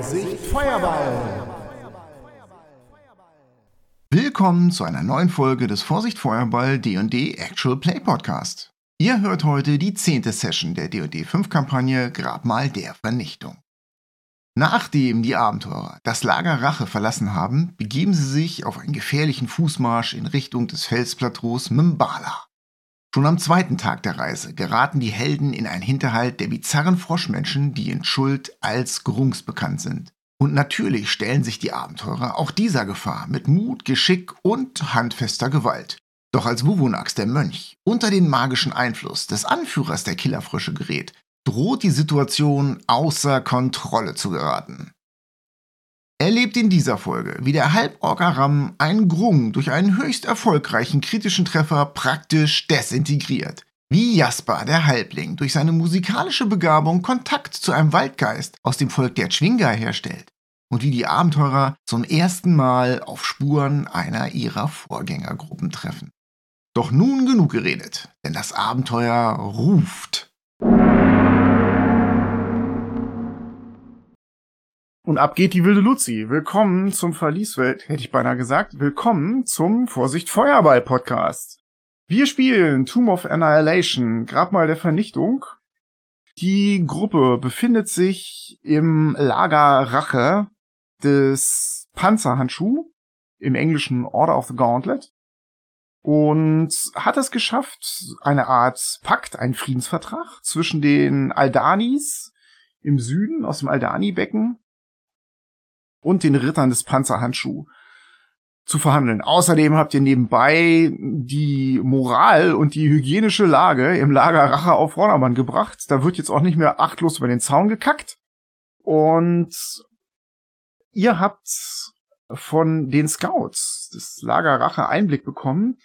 Vorsicht Feuerball! Willkommen zu einer neuen Folge des Vorsicht Feuerball D&D Actual Play Podcast. Ihr hört heute die zehnte Session der D&D 5 Kampagne Grabmal der Vernichtung. Nachdem die Abenteurer das Lager Rache verlassen haben, begeben sie sich auf einen gefährlichen Fußmarsch in Richtung des Felsplateaus Mbala. Schon am zweiten Tag der Reise geraten die Helden in einen Hinterhalt der bizarren Froschmenschen, die in Schuld als Grungs bekannt sind. Und natürlich stellen sich die Abenteurer auch dieser Gefahr mit Mut, Geschick und handfester Gewalt. Doch als Wuvunax der Mönch unter den magischen Einfluss des Anführers der Killerfrösche gerät, droht die Situation außer Kontrolle zu geraten. Erlebt in dieser Folge, wie der Halborg Aram einen Grung durch einen höchst erfolgreichen kritischen Treffer praktisch desintegriert. Wie Jasper, der Halbling, durch seine musikalische Begabung Kontakt zu einem Waldgeist aus dem Volk der Chwinga herstellt. Und wie die Abenteurer zum ersten Mal auf Spuren einer ihrer Vorgängergruppen treffen. Doch nun genug geredet, denn das Abenteuer ruft. Und ab geht die wilde Luzi. Willkommen zum Verlieswelt, hätte ich beinahe gesagt. Willkommen zum Vorsicht Feuerball Podcast. Wir spielen Tomb of Annihilation, Grabmal der Vernichtung. Die Gruppe befindet sich im Lager Rache des Panzerhandschuh, im englischen Order of the Gauntlet. Und hat es geschafft, eine Art Pakt, einen Friedensvertrag zwischen den Aldanis im Süden aus dem Aldani-Becken und den Rittern des Panzerhandschuh zu verhandeln. Außerdem habt ihr nebenbei die Moral und die hygienische Lage im Lager Rache auf Vordermann gebracht. Da wird jetzt auch nicht mehr achtlos über den Zaun gekackt. Und ihr habt von den Scouts des Lager Rache Einblick bekommen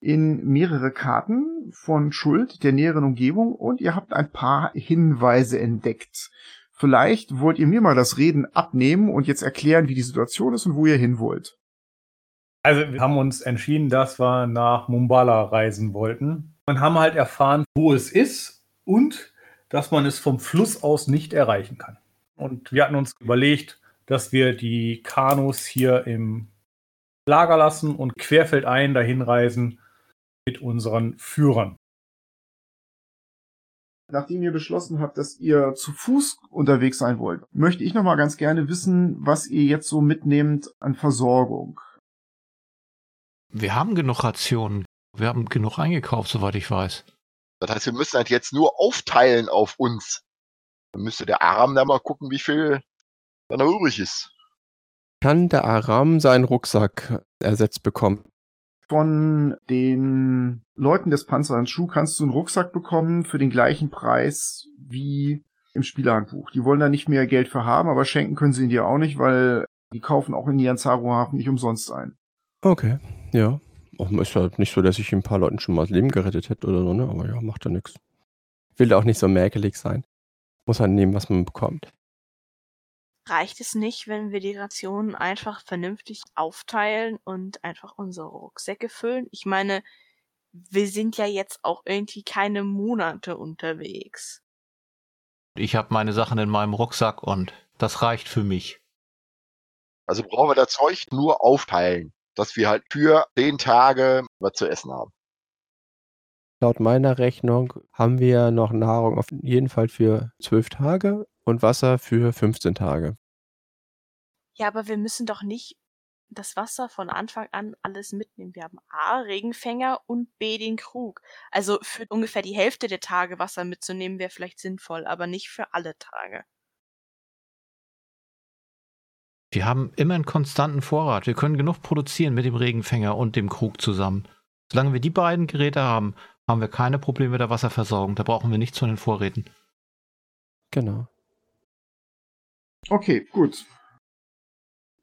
in mehrere Karten von Schuld der näheren Umgebung und ihr habt ein paar Hinweise entdeckt. Vielleicht wollt ihr mir mal das Reden abnehmen und jetzt erklären, wie die Situation ist und wo ihr hin wollt. Also wir haben uns entschieden, dass wir nach Mumbala reisen wollten und haben halt erfahren, wo es ist und dass man es vom Fluss aus nicht erreichen kann. Und wir hatten uns überlegt, dass wir die Kanus hier im Lager lassen und querfeldein dahin reisen mit unseren Führern nachdem ihr beschlossen habt, dass ihr zu Fuß unterwegs sein wollt, möchte ich noch mal ganz gerne wissen, was ihr jetzt so mitnehmt an Versorgung. Wir haben genug Rationen. Wir haben genug eingekauft, soweit ich weiß. Das heißt, wir müssen halt jetzt nur aufteilen auf uns. Dann müsste der Aram da mal gucken, wie viel da noch übrig ist. Kann der Aram seinen Rucksack ersetzt bekommen? Von den Leuten des Panzerhandschuh kannst du einen Rucksack bekommen für den gleichen Preis wie im Spielerhandbuch. Die wollen da nicht mehr Geld für haben, aber schenken können sie ihn dir auch nicht, weil die kaufen auch in Nianzaro Hafen nicht umsonst ein. Okay, ja. Auch ist ja nicht so, dass ich ein paar Leuten schon mal das Leben gerettet hätte oder so, ne? Aber ja, macht ja nichts. Will auch nicht so mäkelig sein. Muss halt nehmen, was man bekommt. Reicht es nicht, wenn wir die Rationen einfach vernünftig aufteilen und einfach unsere Rucksäcke füllen? Ich meine, wir sind ja jetzt auch irgendwie keine Monate unterwegs. Ich habe meine Sachen in meinem Rucksack und das reicht für mich. Also brauchen wir das Zeug nur aufteilen, dass wir halt für zehn Tage was zu essen haben. Laut meiner Rechnung haben wir noch Nahrung auf jeden Fall für zwölf Tage und Wasser für 15 Tage. Ja, aber wir müssen doch nicht das Wasser von Anfang an alles mitnehmen. Wir haben A, Regenfänger und B, den Krug. Also für ungefähr die Hälfte der Tage Wasser mitzunehmen wäre vielleicht sinnvoll, aber nicht für alle Tage. Wir haben immer einen konstanten Vorrat. Wir können genug produzieren mit dem Regenfänger und dem Krug zusammen. Solange wir die beiden Geräte haben, haben wir keine Probleme mit der Wasserversorgung. Da brauchen wir nichts von den Vorräten. Genau. Okay, gut.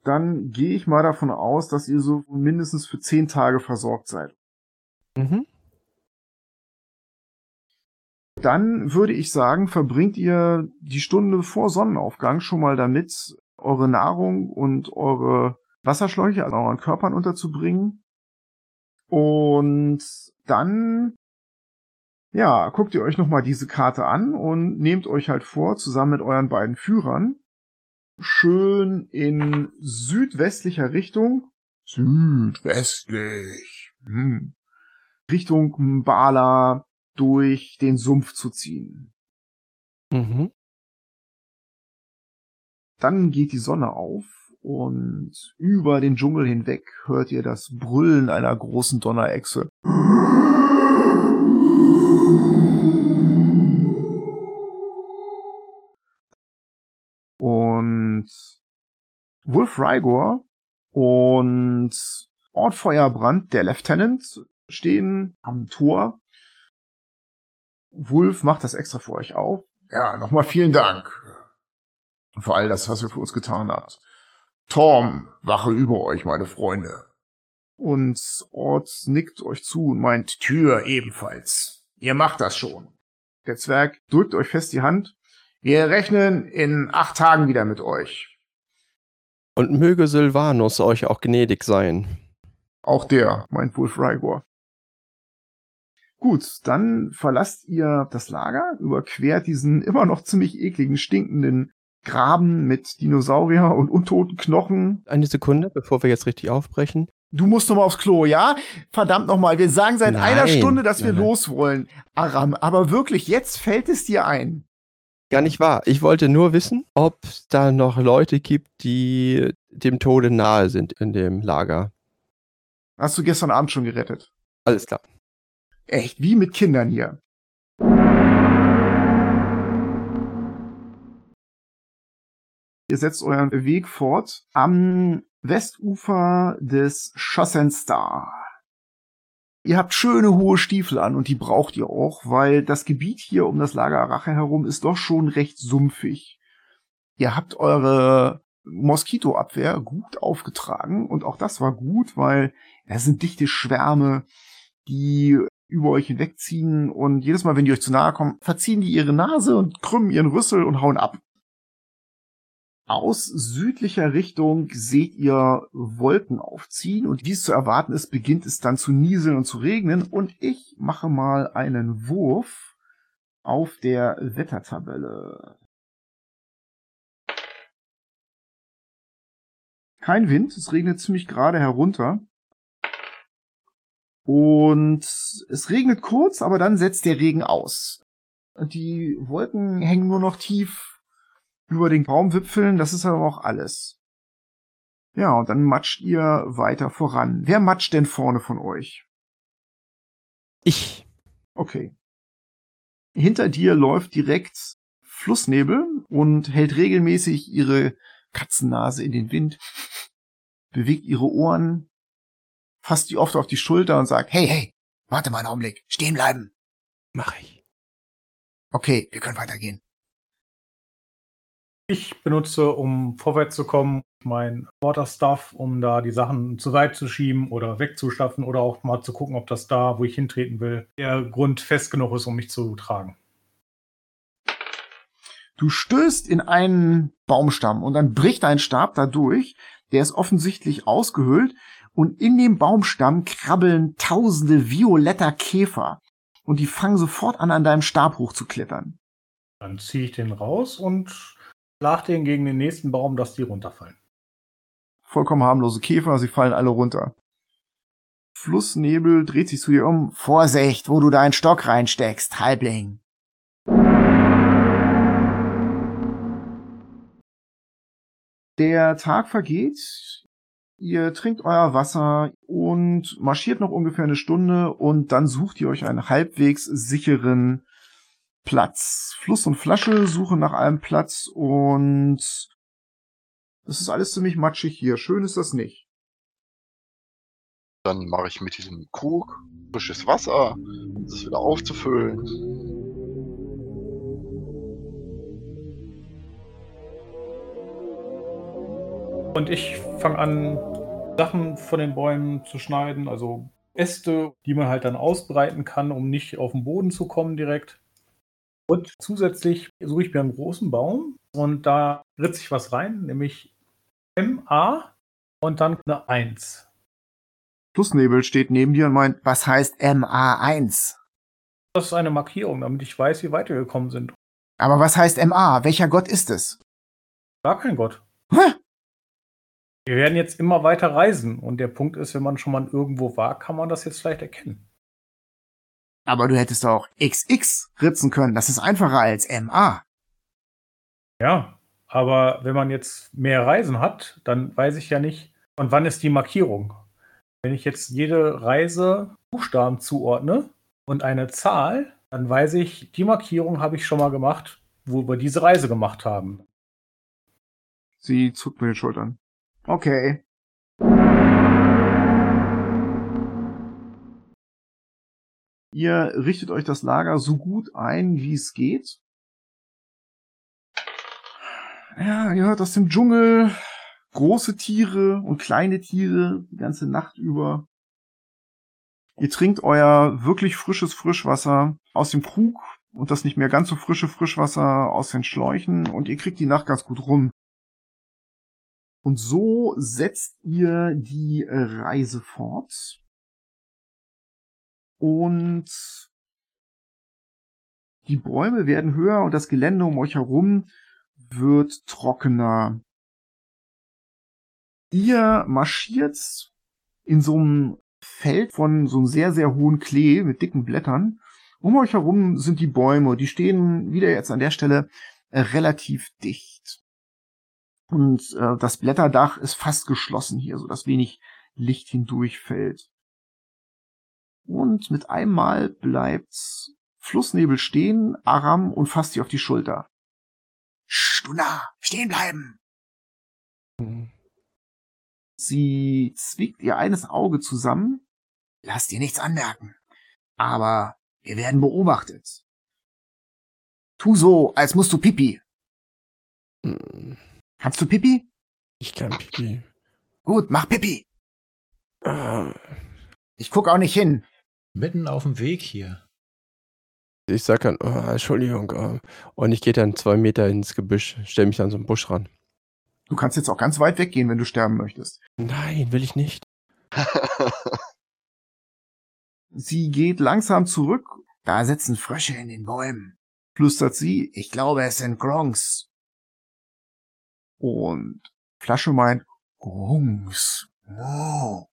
Dann gehe ich mal davon aus, dass ihr so mindestens für zehn Tage versorgt seid. Mhm. Dann würde ich sagen, verbringt ihr die Stunde vor Sonnenaufgang schon mal damit, eure Nahrung und eure Wasserschläuche an euren Körpern unterzubringen. Und dann, ja, guckt ihr euch nochmal diese Karte an und nehmt euch halt vor, zusammen mit euren beiden Führern, schön in südwestlicher Richtung. Südwestlich. Hm. Richtung Mbala durch den Sumpf zu ziehen. Mhm. Dann geht die Sonne auf und über den Dschungel hinweg hört ihr das Brüllen einer großen Donnerechse. Und Wolf Rygor und Ort Feuerbrand, der Lieutenant, stehen am Tor. Wolf macht das extra für euch auf. Ja, nochmal vielen Dank. Für all das, was ihr für uns getan habt. Tom, wache über euch, meine Freunde. Und Ort nickt euch zu und meint, Tür ebenfalls. Ihr macht das schon. Der Zwerg drückt euch fest die Hand. Wir rechnen in acht Tagen wieder mit euch. Und möge Sylvanus euch auch gnädig sein. Auch der, meint Wolf Rygor. Gut, dann verlasst ihr das Lager, überquert diesen immer noch ziemlich ekligen, stinkenden Graben mit Dinosaurier und untoten Knochen. Eine Sekunde, bevor wir jetzt richtig aufbrechen. Du musst noch mal aufs Klo, ja? Verdammt noch mal, wir sagen seit Nein. einer Stunde, dass wir Nein, nein. los wollen. Aram, aber wirklich, jetzt fällt es dir ein. Gar nicht wahr. Ich wollte nur wissen, ob es da noch Leute gibt, die dem Tode nahe sind in dem Lager. Hast du gestern Abend schon gerettet? Alles klar. Echt, wie mit Kindern hier. Ihr setzt euren Weg fort am Westufer des Schossenstar. Ihr habt schöne hohe Stiefel an und die braucht ihr auch, weil das Gebiet hier um das Lager Arache herum ist doch schon recht sumpfig. Ihr habt eure Moskitoabwehr gut aufgetragen und auch das war gut, weil es sind dichte Schwärme, die über euch hinwegziehen und jedes Mal, wenn die euch zu nahe kommen, verziehen die ihre Nase und krümmen ihren Rüssel und hauen ab. Aus südlicher Richtung seht ihr Wolken aufziehen und wie es zu erwarten ist, beginnt es dann zu nieseln und zu regnen und ich mache mal einen Wurf auf der Wettertabelle. Kein Wind, es regnet ziemlich gerade herunter. Und es regnet kurz, aber dann setzt der Regen aus. Die Wolken hängen nur noch tief über den Baumwipfeln, das ist aber auch alles. Ja, und dann matscht ihr weiter voran. Wer matscht denn vorne von euch? Ich. Okay. Hinter dir läuft direkt Flussnebel und hält regelmäßig ihre Katzennase in den Wind, bewegt ihre Ohren, fasst die oft auf die Schulter und sagt, hey, hey, warte mal einen Augenblick, stehen bleiben. Mach ich. Okay, wir können weitergehen. Ich benutze, um vorwärts zu kommen, mein Waterstuff, um da die Sachen zu weit zu schieben oder wegzuschaffen oder auch mal zu gucken, ob das da, wo ich hintreten will, der Grund fest genug ist, um mich zu tragen. Du stößt in einen Baumstamm und dann bricht ein Stab da durch. Der ist offensichtlich ausgehöhlt und in dem Baumstamm krabbeln tausende violetter Käfer und die fangen sofort an, an deinem Stab hochzuklettern. Dann ziehe ich den raus und schlag den gegen den nächsten Baum, dass die runterfallen. Vollkommen harmlose Käfer, sie fallen alle runter. Flussnebel dreht sich zu dir um. Vorsicht, wo du deinen Stock reinsteckst, Halbling. Der Tag vergeht, ihr trinkt euer Wasser und marschiert noch ungefähr eine Stunde und dann sucht ihr euch einen halbwegs sicheren Platz. Fluss und Flasche suchen nach einem Platz und es ist alles ziemlich matschig hier. Schön ist das nicht. Dann mache ich mit diesem Krug frisches Wasser, um das wieder aufzufüllen. Und ich fange an, Sachen von den Bäumen zu schneiden, also Äste, die man halt dann ausbreiten kann, um nicht auf den Boden zu kommen direkt. Und zusätzlich suche ich mir einen großen Baum und da ritze ich was rein, nämlich MA und dann eine 1. Flussnebel steht neben dir und meint, was heißt MA1? Das ist eine Markierung, damit ich weiß, wie weit wir gekommen sind. Aber was heißt MA? Welcher Gott ist es? Gar kein Gott. Hä? Wir werden jetzt immer weiter reisen. Und der Punkt ist, wenn man schon mal irgendwo war, kann man das jetzt vielleicht erkennen. Aber du hättest auch XX ritzen können. Das ist einfacher als MA. Ja, aber wenn man jetzt mehr Reisen hat, dann weiß ich ja nicht, und wann ist die Markierung? Wenn ich jetzt jede Reise Buchstaben zuordne und eine Zahl, dann weiß ich, die Markierung habe ich schon mal gemacht, wo wir diese Reise gemacht haben. Sie zuckt mit den Schultern. Okay. Ihr richtet euch das Lager so gut ein, wie es geht. Ja, ihr hört aus dem Dschungel große Tiere und kleine Tiere die ganze Nacht über. Ihr trinkt euer wirklich frisches Frischwasser aus dem Krug und das nicht mehr ganz so frische Frischwasser aus den Schläuchen und ihr kriegt die Nacht ganz gut rum. Und so setzt ihr die Reise fort. Und die Bäume werden höher und das Gelände um euch herum wird trockener. Ihr marschiert in so einem Feld von so einem sehr, sehr hohen Klee mit dicken Blättern. Um euch herum sind die Bäume, die stehen wieder jetzt an der Stelle äh, relativ dicht. Und äh, das Blätterdach ist fast geschlossen hier, so dass wenig Licht hindurchfällt. Und mit einmal bleibt Flussnebel stehen, Aram und fasst sie auf die Schulter. Stuna, stehen bleiben! Hm. Sie zwickt ihr eines Auge zusammen. Lass dir nichts anmerken. Aber wir werden beobachtet. Tu so, als musst du Pipi. Hm. Kannst du Pipi? Ich kann Pipi. Gut, mach Pipi. Ah, Ich guck auch nicht hin. Mitten auf dem Weg hier. Ich sag dann, oh, Entschuldigung. oh. Und ich gehe dann zwei Meter ins Gebüsch, stell mich an so einen Busch ran. Du kannst jetzt auch ganz weit weggehen, wenn du sterben möchtest. Nein, will ich nicht. Sie geht langsam zurück. Da sitzen Frösche in den Bäumen. Flüstert sie, ich glaube, es sind Gronks. Und Flasche meint, Gronks. Oh,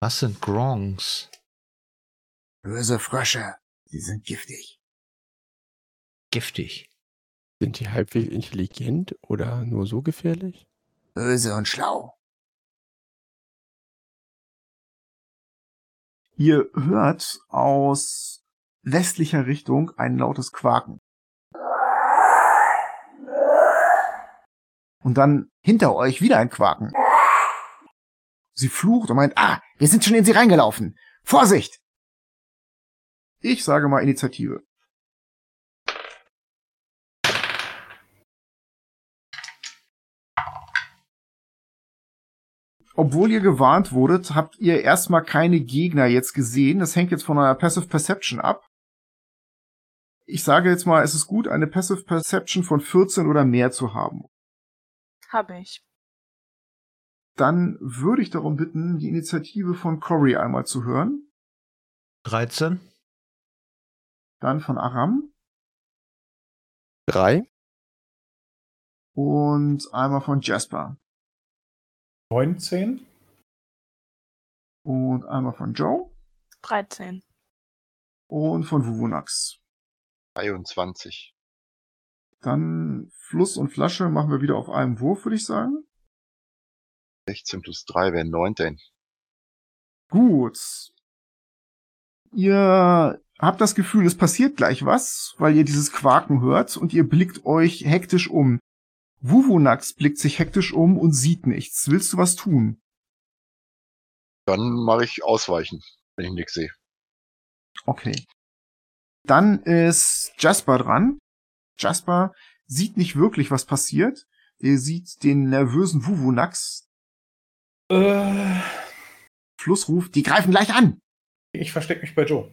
Was sind Grongs? böse Frösche. Sie sind giftig. Giftig. Sind die halbwegs intelligent oder nur so gefährlich? Böse und schlau. Ihr hört aus westlicher Richtung ein lautes Quaken. Und dann hinter euch wieder ein Quaken. Sie flucht und meint, ah, wir sind schon in sie reingelaufen. Vorsicht! Ich sage mal Initiative. obwohl ihr gewarnt wurdet, habt ihr erstmal keine Gegner jetzt gesehen. Das hängt jetzt von eurer Passive Perception ab. Ich sage jetzt mal, es ist gut, eine Passive Perception von 14 oder mehr zu haben. Habe ich. Dann würde ich darum bitten, die Initiative von Cory einmal zu hören. 13? Dann von Aram Drei? und einmal von Jasper 19? und einmal von Joe 13. und von Vuvunax. 23. Dann Fluss und Flasche machen wir wieder auf einem Wurf, würde ich sagen. 16 plus 3 wären 19. Gut. Ihr habt das Gefühl, es passiert gleich was, weil ihr dieses Quaken hört und ihr blickt euch hektisch um. Wuvunax blickt sich hektisch um und sieht nichts. Willst du was tun? Dann mache ich ausweichen, wenn ich nichts sehe. Okay. Dann ist Jasper dran. Jasper sieht nicht wirklich, was passiert. Er sieht den nervösen Wuvunax. Äh, Fluss ruft, die greifen gleich an. ich verstecke mich bei Joe.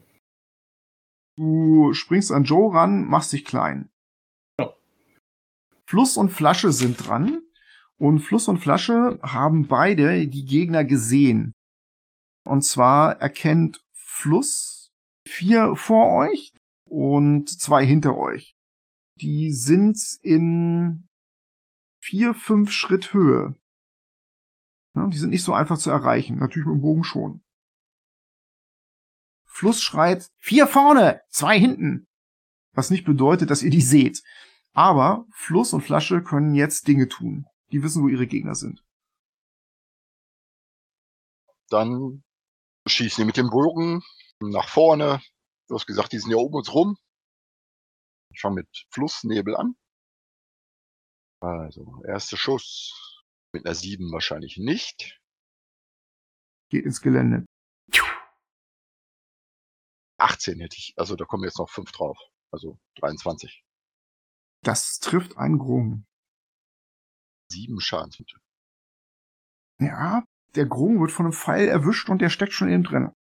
Du springst an Joe ran, machst dich klein. Ja. Fluss und Flasche sind dran. Und Fluss und Flasche haben beide die Gegner gesehen. Und zwar erkennt Fluss vier vor euch und zwei hinter euch. Die sind in vier, fünf Schritt Höhe. Ja, die sind nicht so einfach zu erreichen. Natürlich mit dem Bogen schon. Fluss schreit, vier vorne, zwei hinten. Was nicht bedeutet, dass ihr die seht. Aber Fluss und Flasche können jetzt Dinge tun. Die wissen, wo ihre Gegner sind. Dann schießen die mit dem Bogen nach vorne. Du hast gesagt, die sind ja oben uns rum. Ich fange mit Flussnebel an. Also, erster Schuss mit einer 7 wahrscheinlich nicht. Geht ins Gelände. 18 hätte ich, also da kommen jetzt noch 5 drauf. Also 23. Das trifft einen Grung. 7 Schadenspunkte. Ja, der Grung wird von einem Pfeil erwischt und der steckt schon innen drin.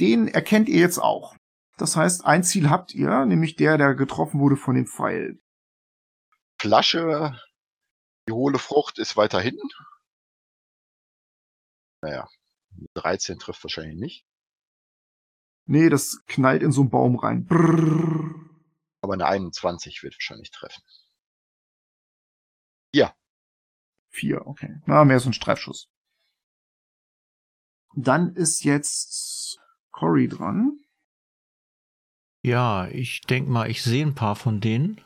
Den erkennt ihr jetzt auch. Das heißt, ein Ziel habt ihr, nämlich der, der getroffen wurde von dem Pfeil. Flasche, die hohle Frucht ist weiter hinten. Naja, 13 trifft wahrscheinlich nicht. Nee, das knallt in so einen Baum rein. Brrr. Aber eine 21 wird wahrscheinlich treffen. Vier, okay. Na, mehr so ein Streifschuss. Dann ist jetzt Cory dran. Ja, ich denk mal, ich sehe ein paar von denen.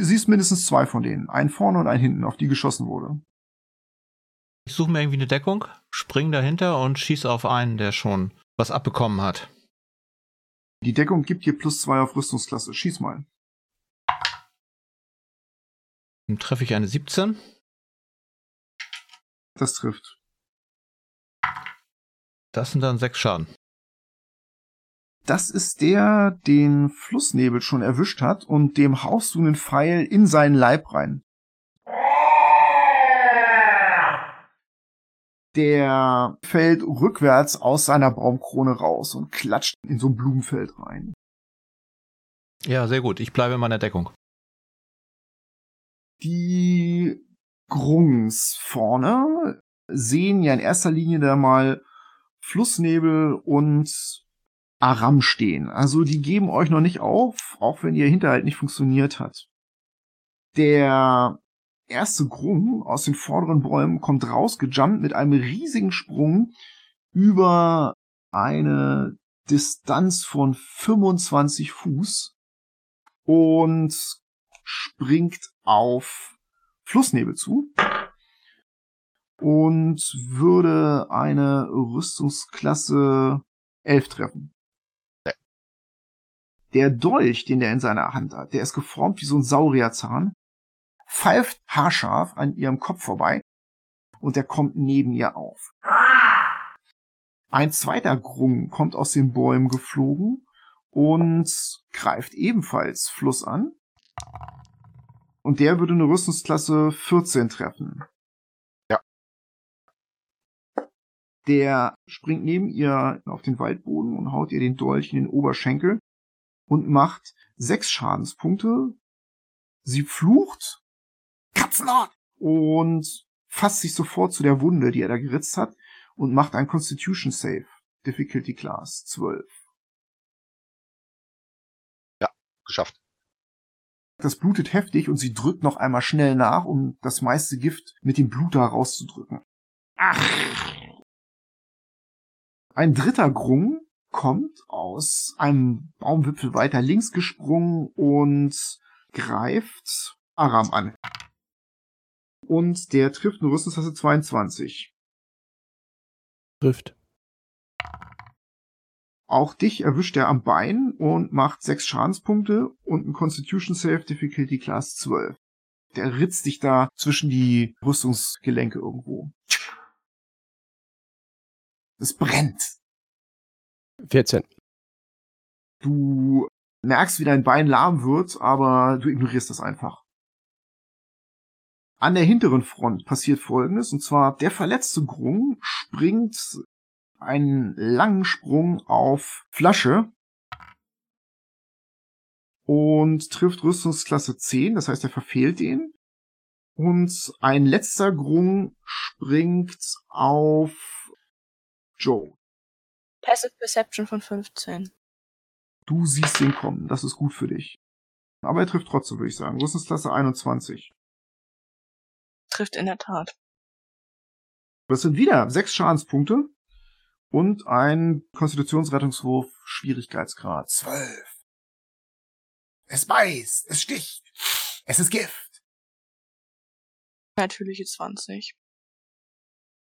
Du siehst mindestens zwei von denen. Einen vorne und einen hinten, auf die geschossen wurde. Ich suche mir irgendwie eine Deckung, spring dahinter und schieß auf einen, der schon was abbekommen hat. Die Deckung gibt dir plus zwei auf Rüstungsklasse. Schieß mal. Dann treffe ich eine 17. Das trifft. Das sind dann sechs Schaden. Das ist der, den Flussnebel schon erwischt hat und dem haust du einen Pfeil in seinen Leib rein. Der fällt rückwärts aus seiner Baumkrone raus und klatscht in so ein Blumenfeld rein. Ja, sehr gut. Ich bleibe in meiner Deckung. Die Grungs vorne sehen ja in erster Linie da mal Flussnebel und Aram stehen. Also die geben euch noch nicht auf, auch wenn ihr Hinterhalt nicht funktioniert hat. Der erste Grung aus den vorderen Bäumen kommt rausgejumpt mit einem riesigen Sprung über eine Distanz von 25 Fuß und springt auf Flussnebel zu und würde eine Rüstungsklasse 11 treffen. Der Dolch, den der in seiner Hand hat, der ist geformt wie so ein Saurierzahn, pfeift haarscharf an ihrem Kopf vorbei und der kommt neben ihr auf. Ein zweiter Grung kommt aus den Bäumen geflogen und greift ebenfalls Fluss an. Und der würde eine Rüstungsklasse 14 treffen. Ja. Der springt neben ihr auf den Waldboden und haut ihr den Dolch in den Oberschenkel und macht sechs Schadenspunkte. Sie flucht Katzenort und fasst sich sofort zu der Wunde, die er da geritzt hat und macht ein Constitution Save. Difficulty Class 12. Geschafft. Das blutet heftig und sie drückt noch einmal schnell nach, um das meiste Gift mit dem Blut da rauszudrücken. Ach. Ein dritter Grung kommt aus einem Baumwipfel weiter links gesprungen und greift Aram an. Und der trifft eine Rüstungstasse 22. Trifft. Auch dich erwischt er am Bein und macht sechs Schadenspunkte und ein Constitution Save Difficulty Class 12. Der ritzt dich da zwischen die Rüstungsgelenke irgendwo. Es brennt. 14. Du merkst, wie dein Bein lahm wird, aber du ignorierst das einfach. An der hinteren Front passiert Folgendes, und zwar der verletzte Grung springt einen langen Sprung auf Flasche und trifft Rüstungsklasse 10, das heißt, er verfehlt den. Und ein letzter Grung springt auf Joe. Passive Perception von 15. Du siehst den kommen, das ist gut für dich. Aber er trifft trotzdem, würde ich sagen. Rüstungsklasse 21. Trifft in der Tat. Das sind wieder sechs Schadenspunkte und ein Konstitutionsrettungswurf Schwierigkeitsgrad 12. Es beißt, es sticht, es ist Gift. Natürliche 20.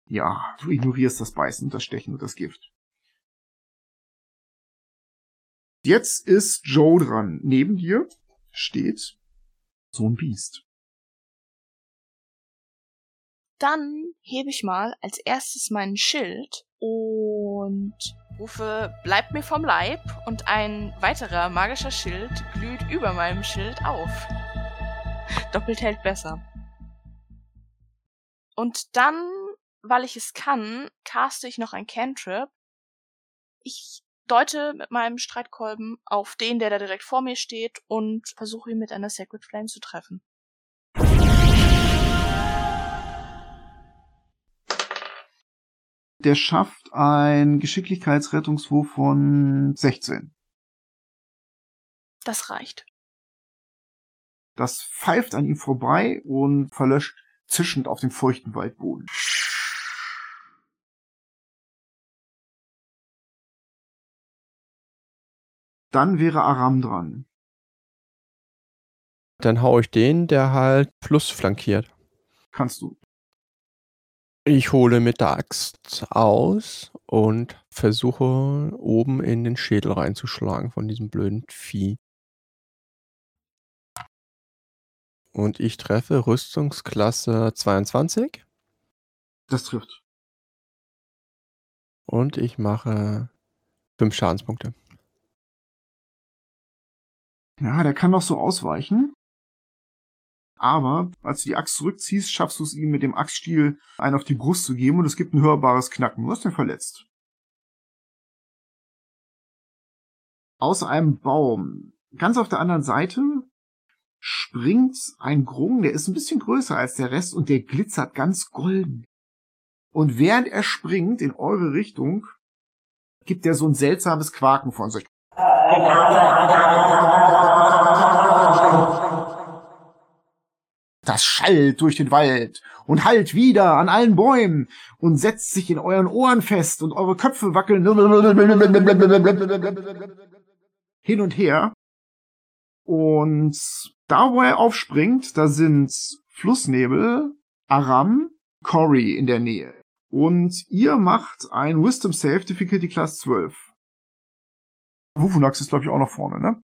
Ja, du ignorierst das Beißen, das Stechen und das Gift. Jetzt ist Joe dran. Neben dir steht so ein Biest. Dann hebe ich mal als erstes meinen Schild und rufe Bleibt mir vom Leib und ein weiterer magischer Schild glüht über meinem Schild auf. Doppelt hält besser. Und dann, weil ich es kann, caste ich noch ein Cantrip. Ich deute mit meinem Streitkolben auf den, der da direkt vor mir steht und versuche ihn mit einer Sacred Flame zu treffen. Der schafft ein Geschicklichkeitsrettungswurf von 16. Das reicht. Das pfeift an ihm vorbei und verlöscht zischend auf dem feuchten Waldboden. Dann wäre Aram dran. Dann hau ich den, der halt Plus flankiert. Kannst du. Ich hole mit der Axt aus und versuche oben in den Schädel reinzuschlagen von diesem blöden Vieh. Und ich treffe Rüstungsklasse 22 Das trifft. und ich mache 5 Schadenspunkte. Ja, der kann noch so ausweichen. Aber als du die Axt zurückziehst, schaffst du es ihm mit dem Axtstiel einen auf die Brust zu geben und es gibt ein hörbares Knacken. Du hast ihn verletzt. Aus einem Baum, ganz auf der anderen Seite, springt ein Grung, der ist ein bisschen größer als der Rest und der glitzert ganz golden. Und während er springt in eure Richtung, gibt er so ein seltsames Quaken von sich. Das schallt durch den Wald und hallt wieder an allen Bäumen und setzt sich in euren Ohren fest und eure Köpfe wackeln hin und her. Und da, wo er aufspringt, da sind Flussnebel, Aram, Cory in der Nähe. Und ihr macht ein Wisdom Save, Difficulty Class 12. Wufunax ist, glaube ich, auch noch vorne, ne?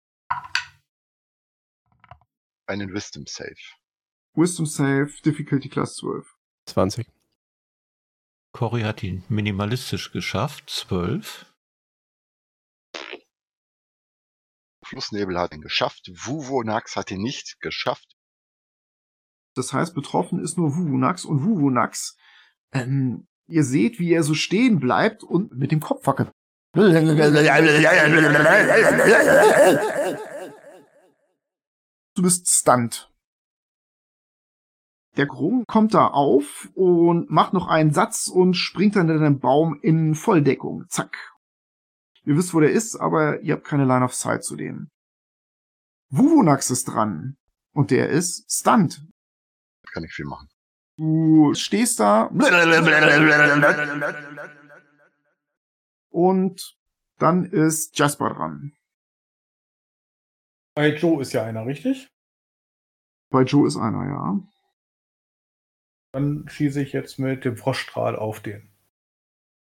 Einen Wisdom Save. Wisdom Save, Difficulty Class 12. 20. Cory hat ihn minimalistisch geschafft, 12. Flussnebel hat ihn geschafft. Vuvonax hat ihn nicht geschafft. Das heißt, betroffen ist nur Wuvunax und Wuvunax, ähm, ihr seht, wie er so stehen bleibt und mit dem Kopf wackelt. Du bist stunned. Der Grung kommt da auf und macht noch einen Satz und springt dann in den Baum in Volldeckung. Zack. Ihr wisst, wo der ist, aber ihr habt keine Line of Sight zu dem. Wuvunax ist dran. Und der ist stunned. Kann ich viel machen. Du stehst da und dann ist Jasper dran. Bei Joe ist ja einer, richtig? Bei Joe ist einer, ja. Dann schieße ich jetzt mit dem Froschstrahl auf den.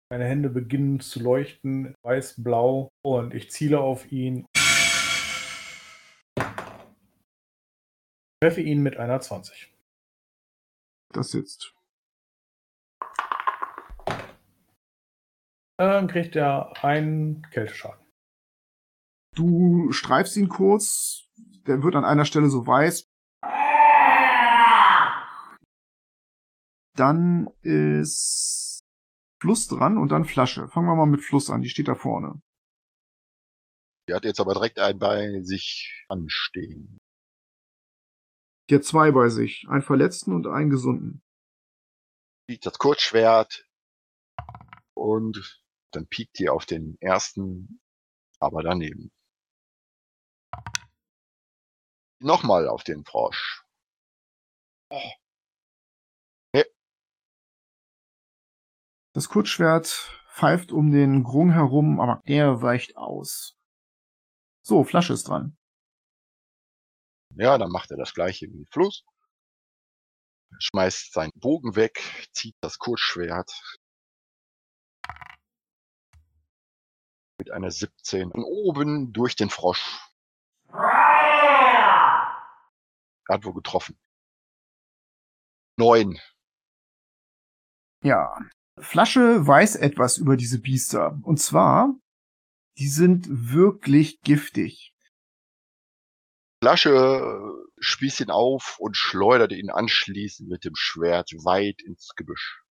Meine Hände beginnen zu leuchten, weiß-blau, und ich ziele auf ihn. Treffe ihn mit einer 20. Das sitzt. Dann kriegt er einen Kälteschaden. Du streifst ihn kurz, der wird an einer Stelle so weiß. Dann ist Fluss dran und dann Flasche. Fangen wir mal mit Fluss an, die steht da vorne. Die hat jetzt aber direkt einen bei sich anstehen. Die hat zwei bei sich, einen Verletzten und einen Gesunden. Zieht das Kurzschwert und dann piekt die auf den ersten, aber daneben. Nochmal auf den Frosch. Das Kurzschwert pfeift um den Grung herum, aber der weicht aus. So, Flasche ist dran. Ja, dann macht er das gleiche wie Fluss. Schmeißt seinen Bogen weg, zieht das Kurzschwert. Mit einer 17 von oben durch den Frosch. Er hat wohl getroffen. Neun. Ja. Flasche weiß etwas über diese Biester. Und zwar, die sind wirklich giftig. Flasche äh, spießt ihn auf und schleudert ihn anschließend mit dem Schwert weit ins Gebüsch.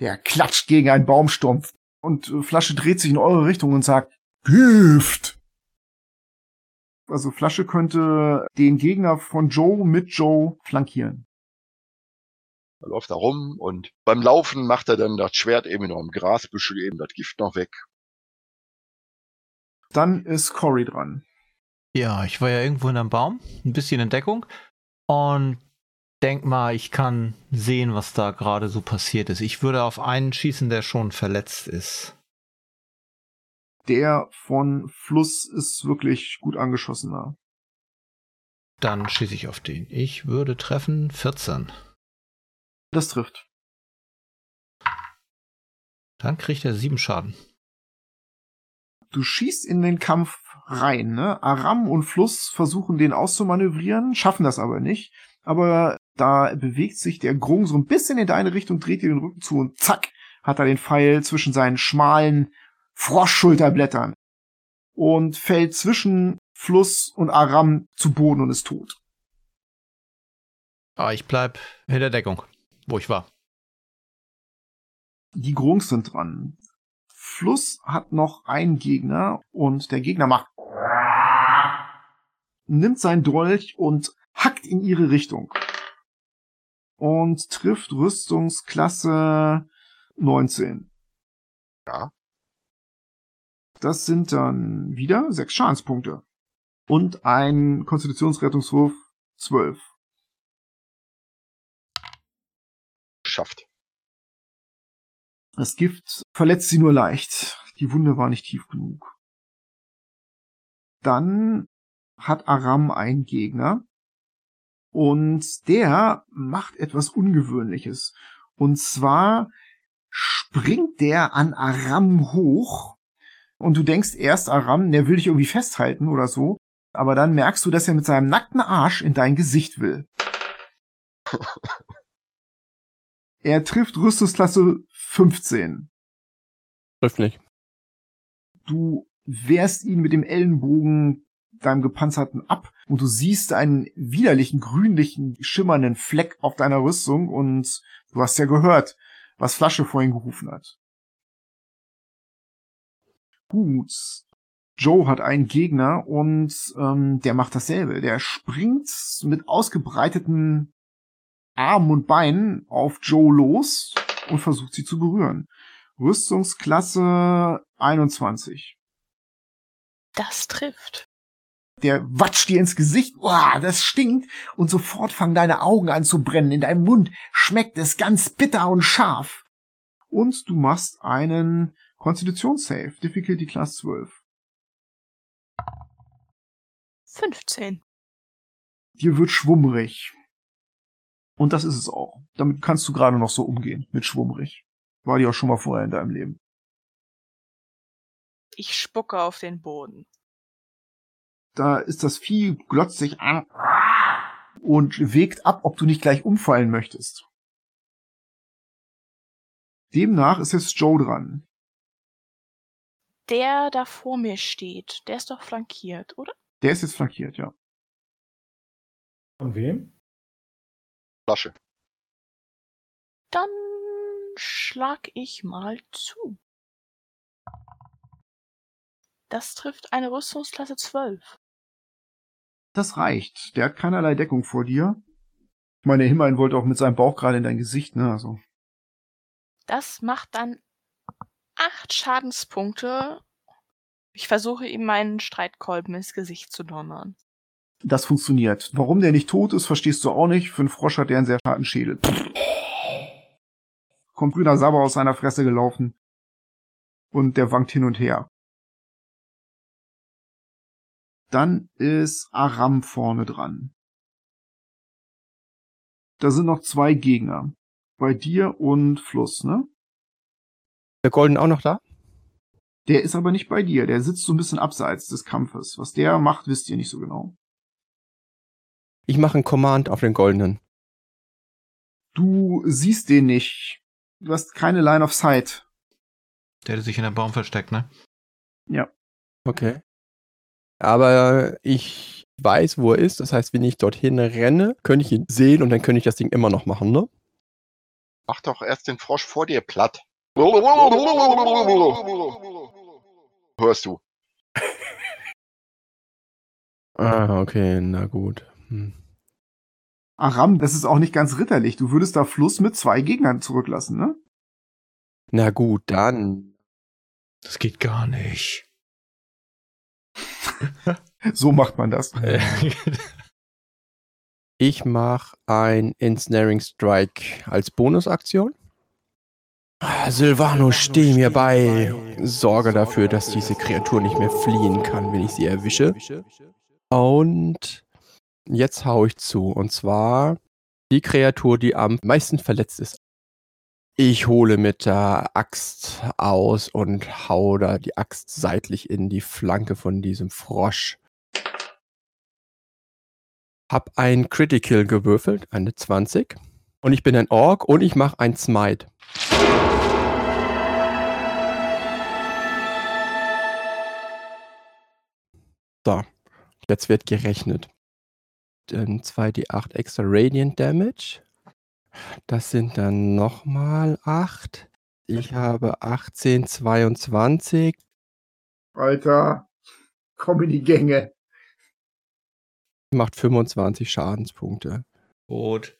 Der klatscht gegen einen Baumstumpf. Und äh, Flasche dreht sich in eure Richtung und sagt, Gift! Also Flasche könnte den Gegner von Joe mit Joe flankieren. Er läuft da rum und beim Laufen macht er dann das Schwert eben noch im Grasbüschel eben das Gift noch weg. Dann ist Cory dran. Ja, ich war ja irgendwo in einem Baum, ein bisschen in Deckung und denk mal, ich kann sehen, was da gerade so passiert ist. Ich würde auf einen schießen, der schon verletzt ist. Der von Fluss ist wirklich gut angeschossener. Dann schieße ich auf den. Ich würde treffen 14. Das trifft. Dann kriegt er sieben Schaden. Du schießt in den Kampf rein, ne? Aram und Fluss versuchen den auszumanövrieren, schaffen das aber nicht. Aber da bewegt sich der Grung so ein bisschen in deine Richtung, dreht dir den Rücken zu und zack, hat er den Pfeil zwischen seinen schmalen Froschschulterblättern und fällt zwischen Fluss und Aram zu Boden und ist tot. Ah, ich bleib hinter Deckung, wo ich war. Die Grungs sind dran. Fluss hat noch einen Gegner und der Gegner macht nimmt sein Dolch und hackt in ihre Richtung und trifft Rüstungsklasse 19. Ja. Das sind dann wieder sechs Schadenspunkte und ein Konstitutionsrettungswurf 12. Schafft. Das Gift verletzt sie nur leicht. Die Wunde war nicht tief genug. Dann hat Aram einen Gegner und der macht etwas Ungewöhnliches. Und zwar springt der an Aram hoch und du denkst erst, Aram, der will dich irgendwie festhalten oder so, aber dann merkst du, dass er mit seinem nackten Arsch in dein Gesicht will. er trifft Rüstungsklasse 15. Trifft nicht. Du wehrst ihn mit dem Ellenbogen deinem gepanzerten ab und du siehst einen widerlichen, grünlichen, schimmernden Fleck auf deiner Rüstung und du hast ja gehört, was Flasche vorhin gerufen hat. Gut. Joe hat einen Gegner und ähm, der macht dasselbe. Der springt mit ausgebreiteten Armen und Beinen auf Joe los und versucht sie zu berühren. Rüstungsklasse 21. Das trifft. Der watscht dir ins Gesicht, Uah, das stinkt, und sofort fangen deine Augen an zu brennen. In deinem Mund schmeckt es ganz bitter und scharf. Und du machst einen Konstitutionssave, Difficulty Class 12. 15. Dir wird schwummrig. Und das ist es auch. Damit kannst du gerade noch so umgehen, mit schwummrig. War dir auch schon mal vorher in deinem Leben. Ich spucke auf den Boden. Da ist das Vieh, glotzt sich an und wägt ab, ob du nicht gleich umfallen möchtest. Demnach ist jetzt Joe dran. Der da vor mir steht, der ist doch flankiert, oder? Der ist jetzt flankiert, ja. Von wem? Flasche. Dann schlag ich mal zu. Das trifft eine Rüstungsklasse 12. Das reicht. Der hat keinerlei Deckung vor dir. Ich meine, Himmeln wollte auch mit seinem Bauch gerade in dein Gesicht, ne? Also. Das macht dann acht Schadenspunkte. Ich versuche ihm meinen Streitkolben ins Gesicht zu donnern. Das funktioniert. Warum der nicht tot ist, verstehst du auch nicht. Für einen Frosch hat der einen sehr scharfen Schädel. Kommt grüner Sabber aus seiner Fresse gelaufen. Und der wankt hin und her. Dann ist Aram vorne dran. Da sind noch zwei Gegner. Bei dir und Fluss, ne? Der Golden auch noch da? Der ist aber nicht bei dir. Der sitzt so ein bisschen abseits des Kampfes. Was der macht, wisst ihr nicht so genau. Ich mache einen Command auf den Goldenen. Du siehst den nicht. Du hast keine Line of Sight. Der, der sich in der Baum versteckt, ne? Ja. Okay. Aber ich weiß, wo er ist. Das heißt, wenn ich dorthin renne, könnte ich ihn sehen und dann könnte ich das Ding immer noch machen, ne? Mach doch erst den Frosch vor dir platt. Hörst du. Ah, okay, na gut. Hm. Aram, das ist auch nicht ganz ritterlich. Du würdest da Fluss mit zwei Gegnern zurücklassen, ne? Na gut, dann. Das geht gar nicht. So macht man das. Ich mache ein Ensnaring Strike als Bonusaktion. Ah, Silvano, steh mir bei. Sorge dafür, dass diese Kreatur nicht mehr fliehen kann, wenn ich sie erwische. Und jetzt hau ich zu. Und zwar die Kreatur, die am meisten verletzt ist. Ich hole mit der Axt aus und hau da die Axt seitlich in die Flanke von diesem Frosch. Hab ein Critical gewürfelt, eine 20. Und ich bin ein Ork und ich mache ein Smite. So, jetzt wird gerechnet. Dann 2d8 extra Radiant Damage. Das sind dann nochmal 8. Ich habe 18, 22. Alter, komm in die Gänge. Macht 25 Schadenspunkte. Gut.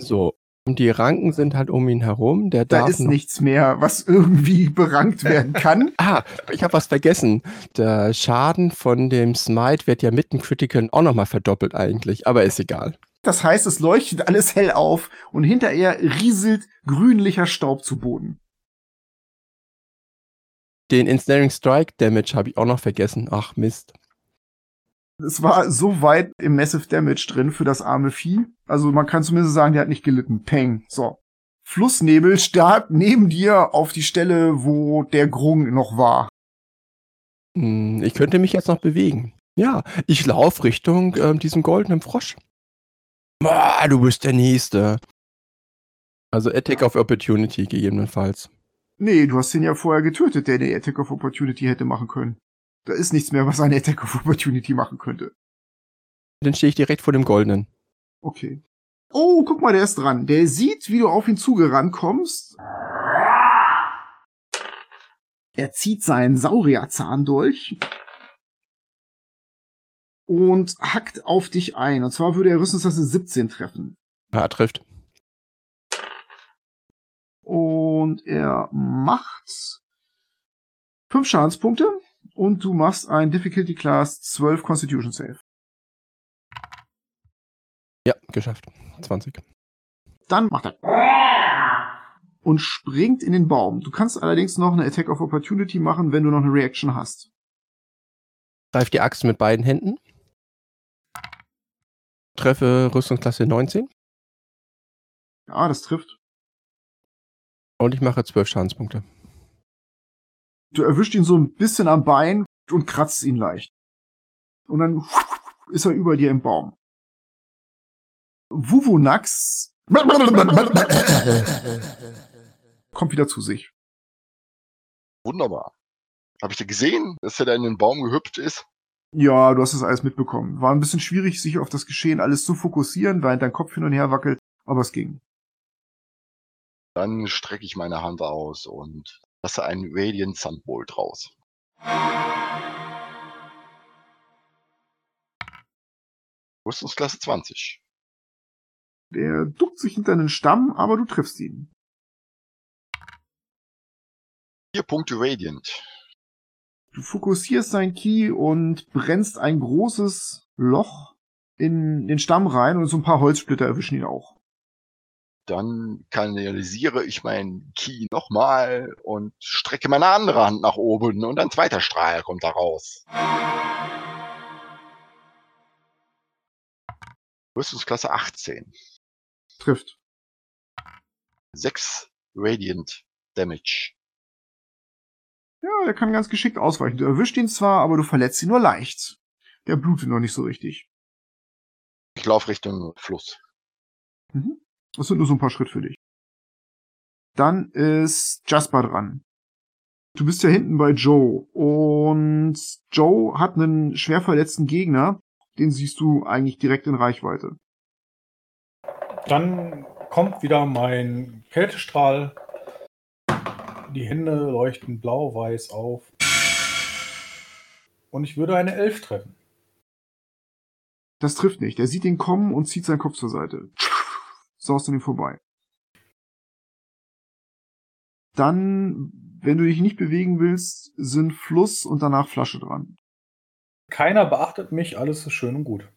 So. Und die Ranken sind halt um ihn herum. Der Da ist nichts mehr, was irgendwie berankt werden kann. Ah, ich habe was vergessen. Der Schaden von dem Smite wird ja mit dem Critical auch nochmal verdoppelt eigentlich, aber ist egal. Das heißt, es leuchtet alles hell auf und hinterher rieselt grünlicher Staub zu Boden. Den Ensnaring Strike Damage habe ich auch noch vergessen. Ach Mist. Es war so weit im Massive Damage drin für das arme Vieh. Also man kann zumindest sagen, der hat nicht gelitten. Peng. So. Flussnebel starrt neben dir auf die Stelle, wo der Grung noch war. Hm, Ich könnte mich jetzt noch bewegen. Ja, ich laufe Richtung ähm, diesem goldenen Frosch. Ah, du bist der Nächste. Also Attack of Opportunity gegebenenfalls. Nee, du hast den ja vorher getötet, der eine Attack of Opportunity hätte machen können. Da ist nichts mehr, was eine Attack of Opportunity machen könnte. Dann stehe ich direkt vor dem goldenen. Okay. Oh, guck mal, der ist dran. Der sieht, wie du auf ihn zugerannt kommst. Er zieht seinen Saurierzahn durch und hackt auf dich ein. Und zwar würde er Rüstungsklasse 17 treffen. Ja, trifft. Und er macht fünf Schadenspunkte und du machst ein Difficulty Class 12 Constitution Save. Ja, geschafft. 20. Dann macht er und springt in den Baum. Du kannst allerdings noch eine Attack of Opportunity machen, wenn du noch eine Reaction hast. Greif die Axt mit beiden Händen. Treffe Rüstungsklasse 19 Ja, das trifft. und ich mache 12 Schadenspunkte. Du erwischt ihn so ein bisschen am Bein und kratzt ihn leicht. Und dann ist er über dir im Baum. Wuvunax kommt wieder zu sich. Wunderbar. Habe ich dir gesehen, dass er da in den Baum gehüpft ist? Ja, du hast das alles mitbekommen. War ein bisschen schwierig, sich auf das Geschehen alles zu fokussieren, weil dein Kopf hin und her wackelt, aber es ging. Dann strecke ich meine Hand aus und lasse einen Radiant Sunbolt raus. Rüstungsklasse 20. Der duckt sich hinter einen Stamm, aber du triffst ihn. Vier Punkte Radiant. Du fokussierst dein Key und brennst ein großes Loch in den Stamm rein und so ein paar Holzsplitter erwischen ihn auch. Dann kanalisiere ich meinen Key nochmal und strecke meine andere Hand nach oben und ein zweiter Strahl kommt da raus. Rüstungsklasse 18. Trifft. 6 Radiant Damage. Ja, er kann ganz geschickt ausweichen. Du erwischt ihn zwar, aber du verletzt ihn nur leicht. Der blutet noch nicht so richtig. Ich laufe Richtung Fluss. Mhm. Das sind nur so ein paar Schritte für dich. Dann ist Jasper dran. Du bist ja hinten bei Joe und Joe hat einen schwer verletzten Gegner. Den siehst du eigentlich direkt in Reichweite. Dann kommt wieder mein Kältestrahl. Die Hände leuchten blau-weiß auf. Und ich würde eine Elf treffen. Das trifft nicht. Er sieht ihn kommen und zieht seinen Kopf zur Seite. Saust an ihm vorbei. Dann, wenn du dich nicht bewegen willst, sind Fluss und danach Flasche dran. Keiner beachtet mich, alles ist schön und gut.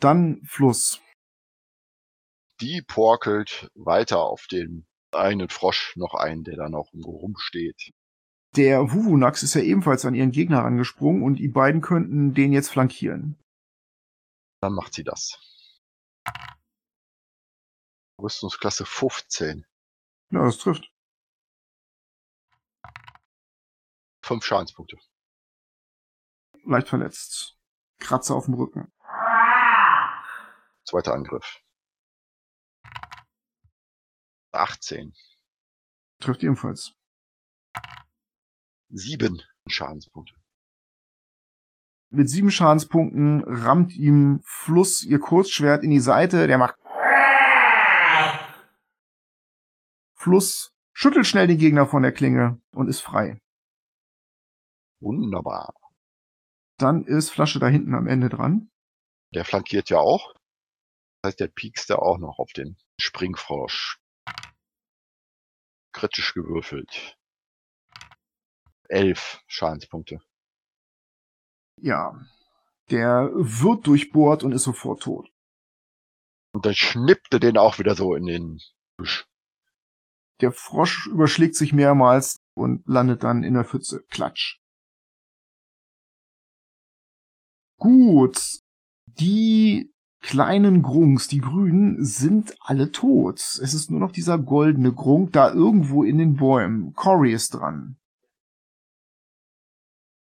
Dann Fluss. Die porkelt weiter auf den einen Frosch noch ein, der da noch rumsteht. Der Wuvunax ist ja ebenfalls an ihren Gegner angesprungen und die beiden könnten den jetzt flankieren. Dann macht sie das. Rüstungsklasse 15. Ja, das trifft. Fünf Schadenspunkte. Leicht verletzt. Kratzer auf dem Rücken. Zweiter Angriff. 18. Trifft ebenfalls. Sieben Schadenspunkte. Mit sieben Schadenspunkten rammt ihm Fluss ihr Kurzschwert in die Seite. Der macht Fluss schüttelt schnell den Gegner von der Klinge und ist frei. Wunderbar. Dann ist Flasche da hinten am Ende dran. Der flankiert ja auch. Das heißt, der piekst da auch noch auf den Springfrosch. Kritisch gewürfelt. Elf Schadenspunkte. Ja. Der wird durchbohrt und ist sofort tot. Und dann schnippt er den auch wieder so in den Büsch. Der Frosch überschlägt sich mehrmals und landet dann in der Pfütze. Klatsch. Gut. Die kleinen Grunks, die grünen, sind alle tot. Es ist nur noch dieser goldene Grunk da irgendwo in den Bäumen. Cory ist dran.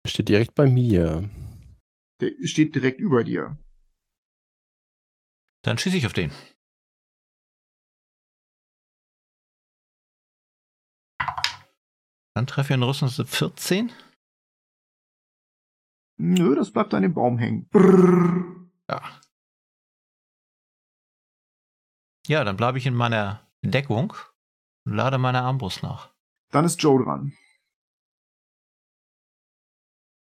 Steht direkt bei mir. Der steht direkt über dir. Dann schieße ich auf den. Dann treffe ich eine Rüstung 14. Nö, das bleibt an dem Baum hängen. Brrr. Ja. Ja, dann bleibe ich in meiner Deckung und lade meine Armbrust nach. Dann ist Joe dran.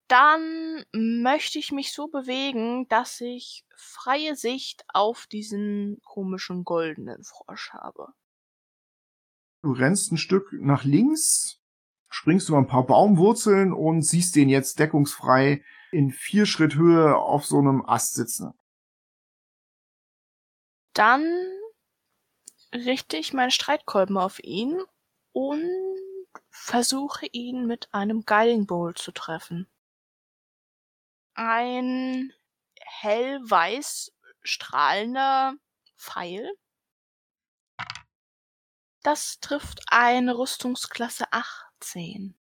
Dann möchte ich mich so bewegen, dass ich freie Sicht auf diesen komischen goldenen Frosch habe. Du rennst ein Stück nach links, springst über ein paar Baumwurzeln und siehst den jetzt deckungsfrei in vier Schritt Höhe auf so einem Ast sitzen. Dann richte ich meinen Streitkolben auf ihn und versuche ihn mit einem Guiding Bolt zu treffen. Ein hellweiß strahlender Pfeil. Das trifft eine Rüstungsklasse 18.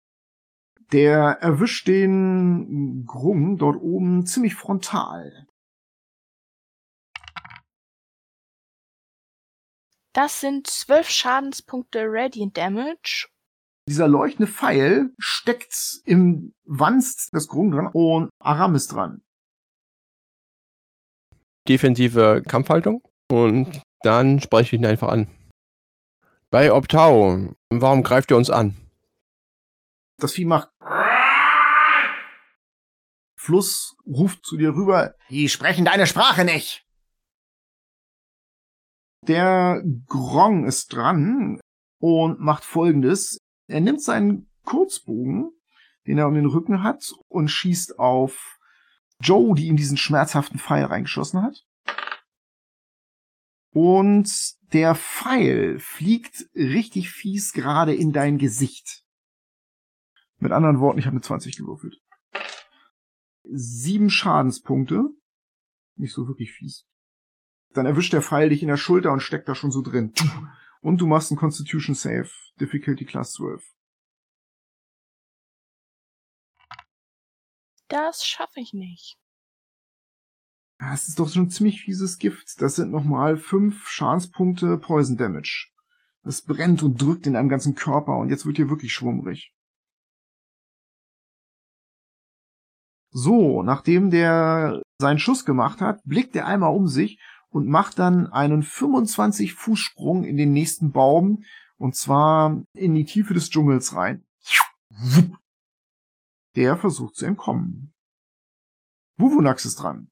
Der erwischt den Grum dort oben ziemlich frontal. Das sind zwölf Schadenspunkte Radiant Damage. Dieser leuchtende Pfeil steckt im Wanst des Grum dran und Aram ist dran. Defensive Kampfhaltung. Und dann spreche ich ihn einfach an. Bei Optau, warum greift ihr uns an? Das Vieh macht Fluss ruft zu dir rüber. Die sprechen deine Sprache nicht. Der Grong ist dran und macht folgendes. Er nimmt seinen Kurzbogen, den er um den Rücken hat und schießt auf Joe, die ihm diesen schmerzhaften Pfeil reingeschossen hat. Und der Pfeil fliegt richtig fies gerade in dein Gesicht. Mit anderen Worten, ich habe eine 20 gewürfelt. Sieben Schadenspunkte. Nicht so wirklich fies. Dann erwischt der Pfeil dich in der Schulter und steckt da schon so drin. Und du machst einen Constitution Save. Difficulty Class 12. Das schaffe ich nicht. Das ist doch schon ein ziemlich fieses Gift. Das sind nochmal fünf Schadenspunkte Poison Damage. Das brennt und drückt in deinem ganzen Körper und jetzt wird hier wirklich schwummrig. So, nachdem der seinen Schuss gemacht hat, blickt er einmal um sich und macht dann einen 25 Fuß Sprung in den nächsten Baum und zwar in die Tiefe des Dschungels rein. Der versucht zu entkommen. Wuvunax ist dran.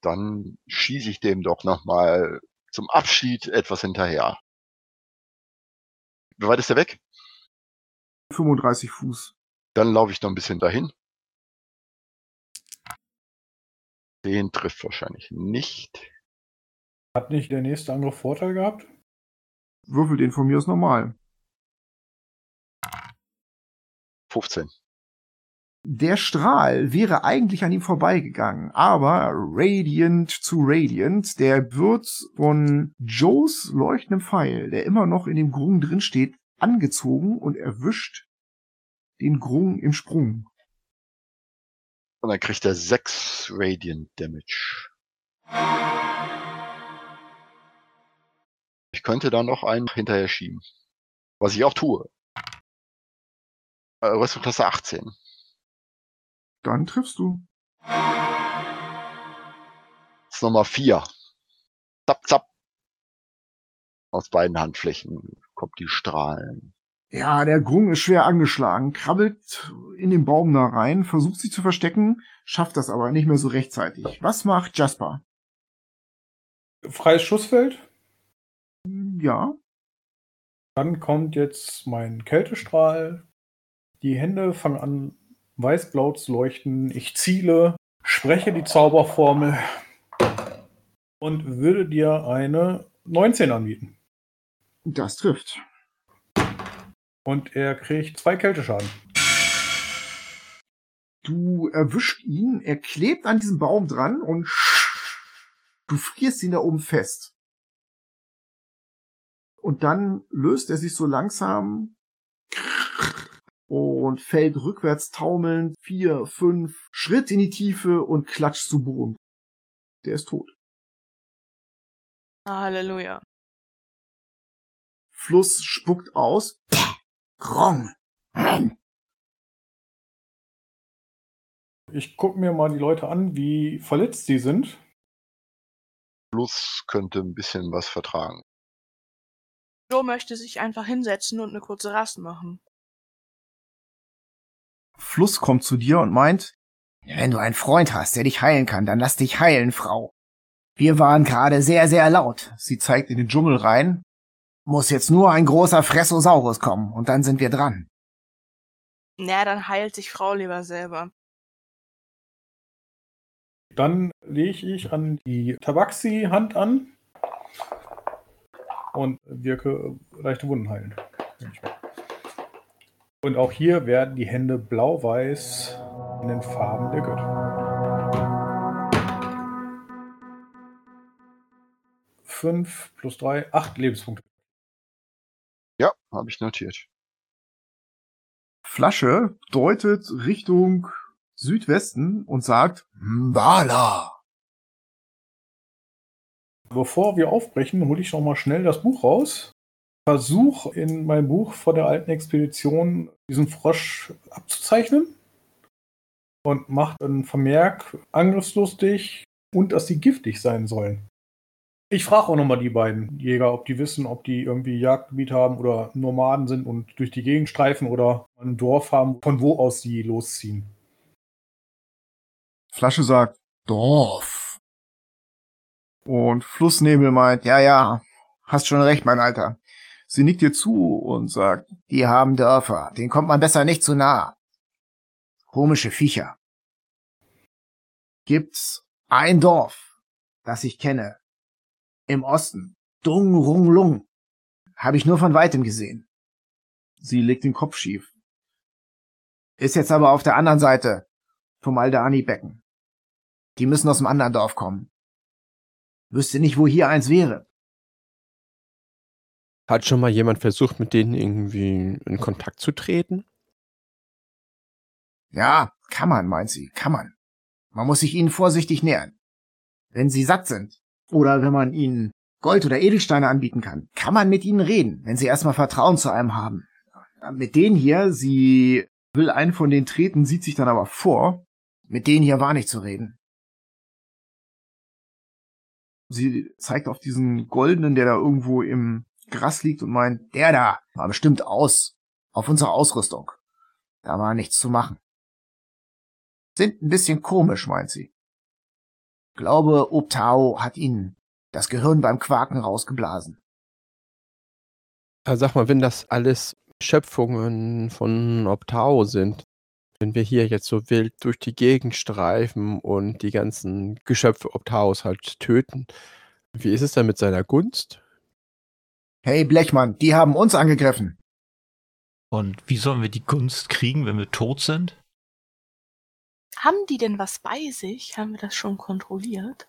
Dann schieße ich dem doch nochmal zum Abschied etwas hinterher. Wie weit ist der weg? 35 Fuß. Dann laufe ich noch ein bisschen dahin. Den trifft wahrscheinlich nicht. Hat nicht der nächste Angriff Vorteil gehabt? Würfel den von mir aus normal. 15. Der Strahl wäre eigentlich an ihm vorbeigegangen, aber Radiant zu Radiant, der wird von Joes leuchtendem Pfeil, der immer noch in dem Grung drin steht, angezogen und erwischt den Grung im Sprung. Und dann kriegt er 6 Radiant Damage. Ich könnte da noch einen hinterher schieben. Was ich auch tue. Äh, Rüstungsklasse 18. Dann triffst du. Das ist Nummer 4. Zap, zap. Aus beiden Handflächen kommt die Strahlen. Ja, der Grung ist schwer angeschlagen, krabbelt in den Baum da rein, versucht sich zu verstecken, schafft das aber nicht mehr so rechtzeitig. Was macht Jasper? Freies Schussfeld. Ja, Dann kommt jetzt mein Kältestrahl. Die Hände fangen an, weiß-blau zu leuchten. Ich ziele, spreche die Zauberformel und würde dir eine 19 anbieten. das trifft. Und er kriegt zwei Kälteschaden. Du erwischt ihn, er klebt an diesem Baum dran und du frierst ihn da oben fest. Und dann löst er sich so langsam und fällt rückwärts taumelnd vier, fünf Schritt in die Tiefe und klatscht zu Boden. Der ist tot. Halleluja. Fluss spuckt aus. Grong. Ich gucke mir mal die Leute an, wie verletzt sie sind. Plus könnte ein bisschen was vertragen. Joe möchte sich einfach hinsetzen und eine kurze Rast machen. Fluss kommt zu dir und meint, Wenn du einen Freund hast, der dich heilen kann, dann lass dich heilen, Frau. Wir waren gerade sehr, sehr laut. sie zeigt in den Dschungel rein, Muss jetzt nur ein großer Fressosaurus kommen und dann sind wir dran. Na, dann heilt sich Frau lieber selber. Dann lege ich an die Tabaxi-Hand an und wirke leichte Wunden heilen. Und auch hier werden die Hände blau-weiß in den Farben der Götter. 5 plus 3, 8 Lebenspunkte. Ja, habe ich notiert. Flasche deutet Richtung Südwesten und sagt, Mbala. Bevor wir aufbrechen, hole ich noch mal schnell das Buch raus. Versuch in meinem Buch von der alten Expedition diesen Frosch abzuzeichnen und macht einen Vermerk angriffslustig und dass sie giftig sein sollen. Ich frage auch noch mal die beiden Jäger, ob die wissen, ob die irgendwie Jagdgebiet haben oder Nomaden sind und durch die Gegend streifen oder ein Dorf haben, von wo aus sie losziehen. Flasche sagt, Dorf. Und Flussnebel meint, ja, ja, hast schon recht, mein Alter. Sie nickt dir zu und sagt, Die haben Dörfer. Den kommt man besser nicht zu nah. komische Viecher. Gibt's ein Dorf, das ich kenne. Im Osten. Dung Rung Lung. Habe ich nur von weitem gesehen. Sie legt den Kopf schief. Ist jetzt aber auf der anderen Seite vom Aldani-Becken. Die müssen aus dem anderen Dorf kommen. Wüsste nicht, wo hier eins wäre. Hat schon mal jemand versucht, mit denen irgendwie in Kontakt zu treten? Ja, kann man, meint sie, kann man. Man muss sich ihnen vorsichtig nähern. Wenn sie satt sind oder wenn man ihnen Gold oder Edelsteine anbieten kann, kann man mit ihnen reden, wenn sie erstmal Vertrauen zu einem haben. Mit denen hier, sie will einen von denen treten, sieht sich dann aber vor, mit denen hier war nicht zu reden. Sie zeigt auf diesen goldenen, der da irgendwo im Gras liegt und meint, der da war bestimmt aus, auf unsere Ausrüstung. Da war nichts zu machen. Sind ein bisschen komisch, meint sie. Glaube, Obtao hat ihnen das Gehirn beim Quaken rausgeblasen. Sag mal, wenn das alles Schöpfungen von Obtao sind, wenn wir hier jetzt so wild durch die Gegend streifen und die ganzen Geschöpfe Obtaos halt töten, wie ist es denn mit seiner Gunst? Hey Blechmann, die haben uns angegriffen. Und wie sollen wir die Gunst kriegen, wenn wir tot sind? Haben die denn was bei sich? Haben wir das schon kontrolliert?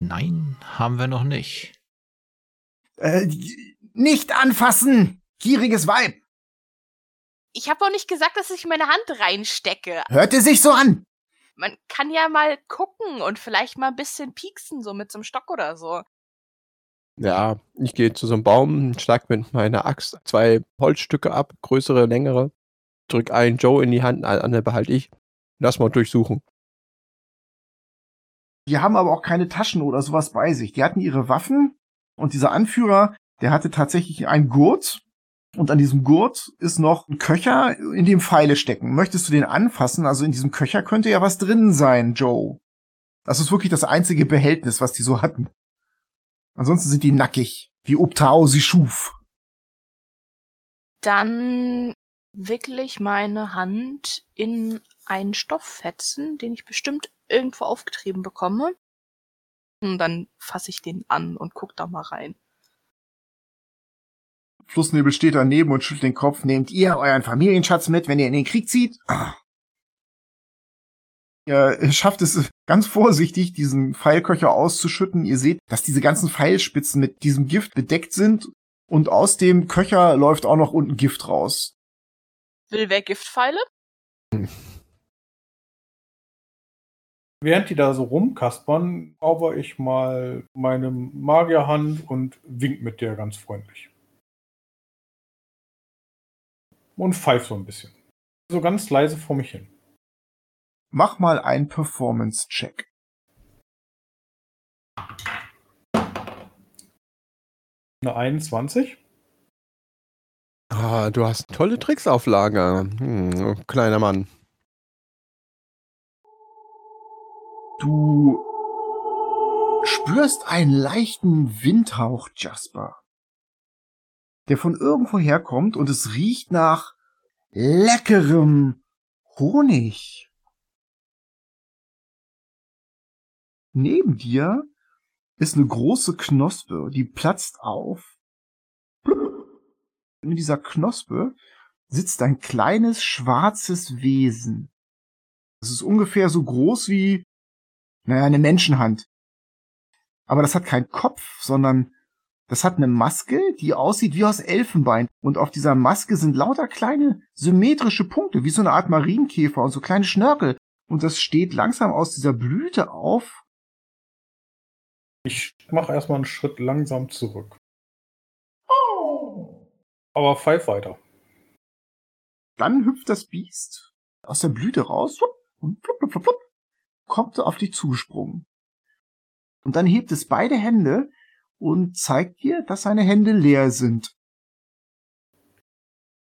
Nein, haben wir noch nicht. Äh, nicht anfassen, gieriges Weib. Ich habe auch nicht gesagt, dass ich meine Hand reinstecke. Hörte sich so an. Man kann ja mal gucken und vielleicht mal ein bisschen pieksen, so mit so einem Stock oder so. Ja, ich gehe zu so einem Baum, schlag mit meiner Axt zwei Holzstücke ab, größere, längere, drück einen Joe in die Hand, eine andere behalte ich. Lass mal durchsuchen. Die haben aber auch keine Taschen oder sowas bei sich. Die hatten ihre Waffen und dieser Anführer, der hatte tatsächlich einen Gurt und an diesem Gurt ist noch ein Köcher, in dem Pfeile stecken. Möchtest du den anfassen? Also in diesem Köcher könnte ja was drin sein, Joe. Das ist wirklich das einzige Behältnis, was die so hatten. Ansonsten sind die nackig, wie Obtao sie schuf. Dann wickle ich meine Hand in einen Stofffetzen, den ich bestimmt irgendwo aufgetrieben bekomme. Und dann fasse ich den an und guck da mal rein. Flussnebel steht daneben und schüttelt den Kopf. Nehmt ihr euren Familienschatz mit, wenn ihr in den Krieg zieht? Ah. Ihr schafft es ganz vorsichtig, diesen Pfeilköcher auszuschütten. Ihr seht, dass diese ganzen Pfeilspitzen mit diesem Gift bedeckt sind und aus dem Köcher läuft auch noch unten Gift raus. Will wer Giftpfeile? Hm. Während die da so rumkaspern, zauber ich mal meine Magierhand und wink mit der ganz freundlich. Und pfeif so ein bisschen. So ganz leise vor mich hin. Mach mal einen Performance-Check. Eine 21. Ah, du hast tolle Tricks auf Lager, hm, kleiner Mann. Du spürst einen leichten Windhauch, Jasper, der von irgendwo herkommt und es riecht nach leckerem Honig. Neben dir ist eine große Knospe, die platzt auf. In dieser Knospe sitzt ein kleines schwarzes Wesen. Es ist ungefähr so groß wie naja, eine Menschenhand. Aber das hat keinen Kopf, sondern das hat eine Maske, die aussieht wie aus Elfenbein. Und auf dieser Maske sind lauter kleine symmetrische Punkte, wie so eine Art Marienkäfer und so kleine Schnörkel. Und das steht langsam aus dieser Blüte auf. Ich mache erstmal einen Schritt langsam zurück. Oh. Aber pfeif weiter. Dann hüpft das Biest aus der Blüte raus und kommt auf dich zugesprungen. Und dann hebt es beide Hände und zeigt dir, dass seine Hände leer sind.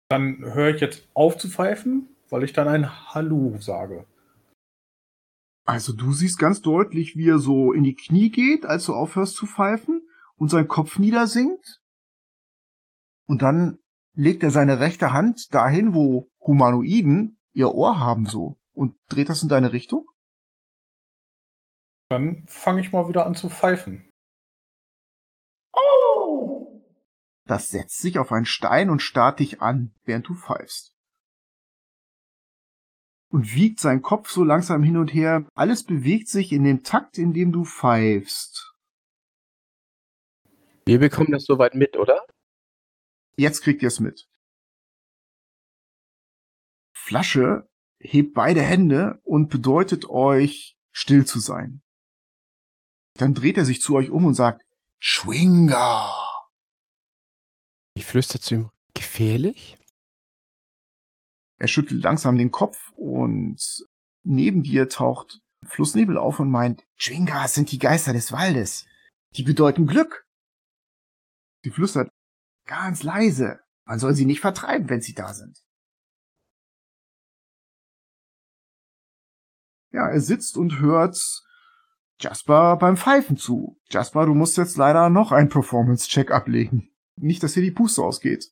Dann höre ich jetzt auf zu pfeifen, weil ich dann ein Hallo sage. Also du siehst ganz deutlich, wie er so in die Knie geht, als du aufhörst zu pfeifen und sein Kopf niedersinkt. Und dann legt er seine rechte Hand dahin, wo Humanoiden ihr Ohr haben so und dreht das in deine Richtung. Dann fange ich mal wieder an zu pfeifen. Das setzt sich auf einen Stein und starrt dich an, während du pfeifst. Und wiegt seinen Kopf so langsam hin und her. Alles bewegt sich in dem Takt, in dem du pfeifst. Wir bekommen das soweit mit, oder? Jetzt kriegt ihr es mit. Flasche hebt beide Hände und bedeutet euch, still zu sein. Dann dreht er sich zu euch um und sagt, Schwinger. Ich flüstere zu ihm, gefährlich? Er schüttelt langsam den Kopf und neben dir taucht Flussnebel auf und meint, Schwingas sind die Geister des Waldes. Die bedeuten Glück. Sie flüstert ganz leise. Man soll sie nicht vertreiben, wenn sie da sind. Ja, er sitzt und hört Jasper beim Pfeifen zu. Jasper, du musst jetzt leider noch einen Performance-Check ablegen. Nicht, dass hier die Puste ausgeht.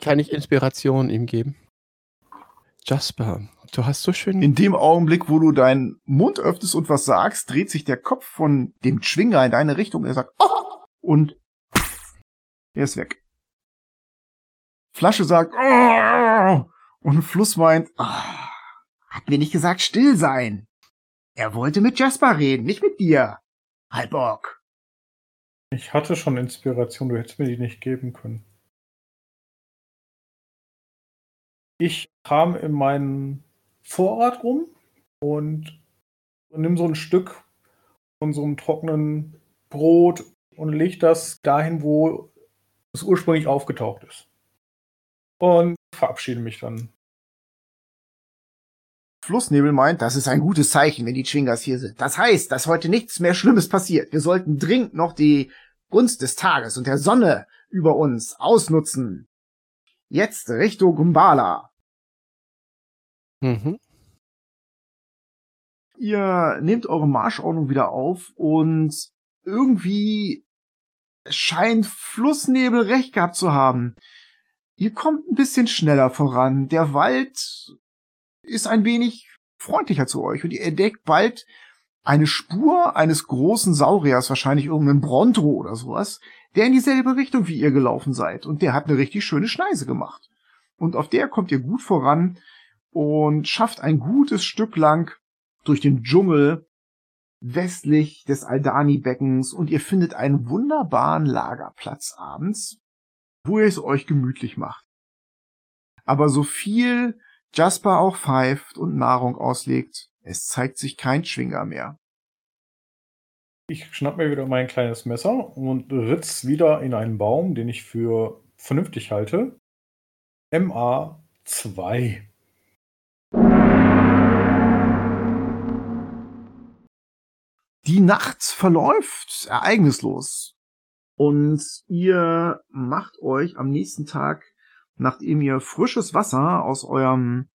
Kann ich Inspiration ihm geben? Jasper, du hast so schön. In dem Augenblick, wo du deinen Mund öffnest und was sagst, dreht sich der Kopf von dem Schwinger in deine Richtung. Er sagt, oh! und er ist weg. Flasche sagt, oh! und Fluss meint, oh, hat mir nicht gesagt, still sein. Er wollte mit Jasper reden, nicht mit dir. Halborg. Ich hatte schon Inspiration, du hättest mir die nicht geben können. Ich kam in meinen Vorrat rum und nimm so ein Stück von so einem trockenen Brot und leg das dahin, wo es ursprünglich aufgetaucht ist. Und verabschiede mich dann. Flussnebel meint, das ist ein gutes Zeichen, wenn die Chwingas hier sind. Das heißt, dass heute nichts mehr Schlimmes passiert. Wir sollten dringend noch die Gunst des Tages und der Sonne über uns ausnutzen. Jetzt Richtung Gumbala. Mhm. Ihr nehmt eure Marschordnung wieder auf und irgendwie scheint Flussnebel recht gehabt zu haben. Ihr kommt ein bisschen schneller voran. Der Wald ist ein wenig freundlicher zu euch und ihr entdeckt bald eine Spur eines großen Sauriers, wahrscheinlich irgendein Bronto oder sowas, der in dieselbe Richtung wie ihr gelaufen seid. Und der hat eine richtig schöne Schneise gemacht. Und auf der kommt ihr gut voran und schafft ein gutes Stück lang durch den Dschungel westlich des Aldani-Beckens und ihr findet einen wunderbaren Lagerplatz abends, wo ihr es euch gemütlich macht. Aber so viel Jasper auch pfeift und Nahrung auslegt, es zeigt sich kein Schwinger mehr. Ich schnapp mir wieder mein kleines Messer und ritz wieder in einen Baum, den ich für vernünftig halte. MA 2. Die Nacht verläuft ereignislos. Und ihr macht euch am nächsten Tag, nachdem ihr frisches Wasser aus eurem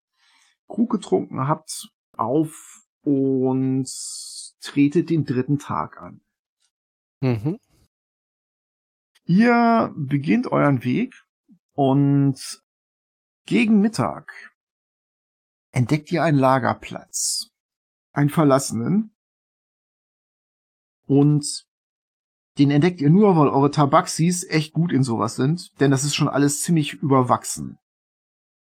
Krug getrunken habt, auf und tretet den dritten Tag an. Mhm. Ihr beginnt euren Weg und gegen Mittag entdeckt ihr einen Lagerplatz, einen verlassenen, und den entdeckt ihr nur, weil eure Tabaxis echt gut in sowas sind, denn das ist schon alles ziemlich überwachsen.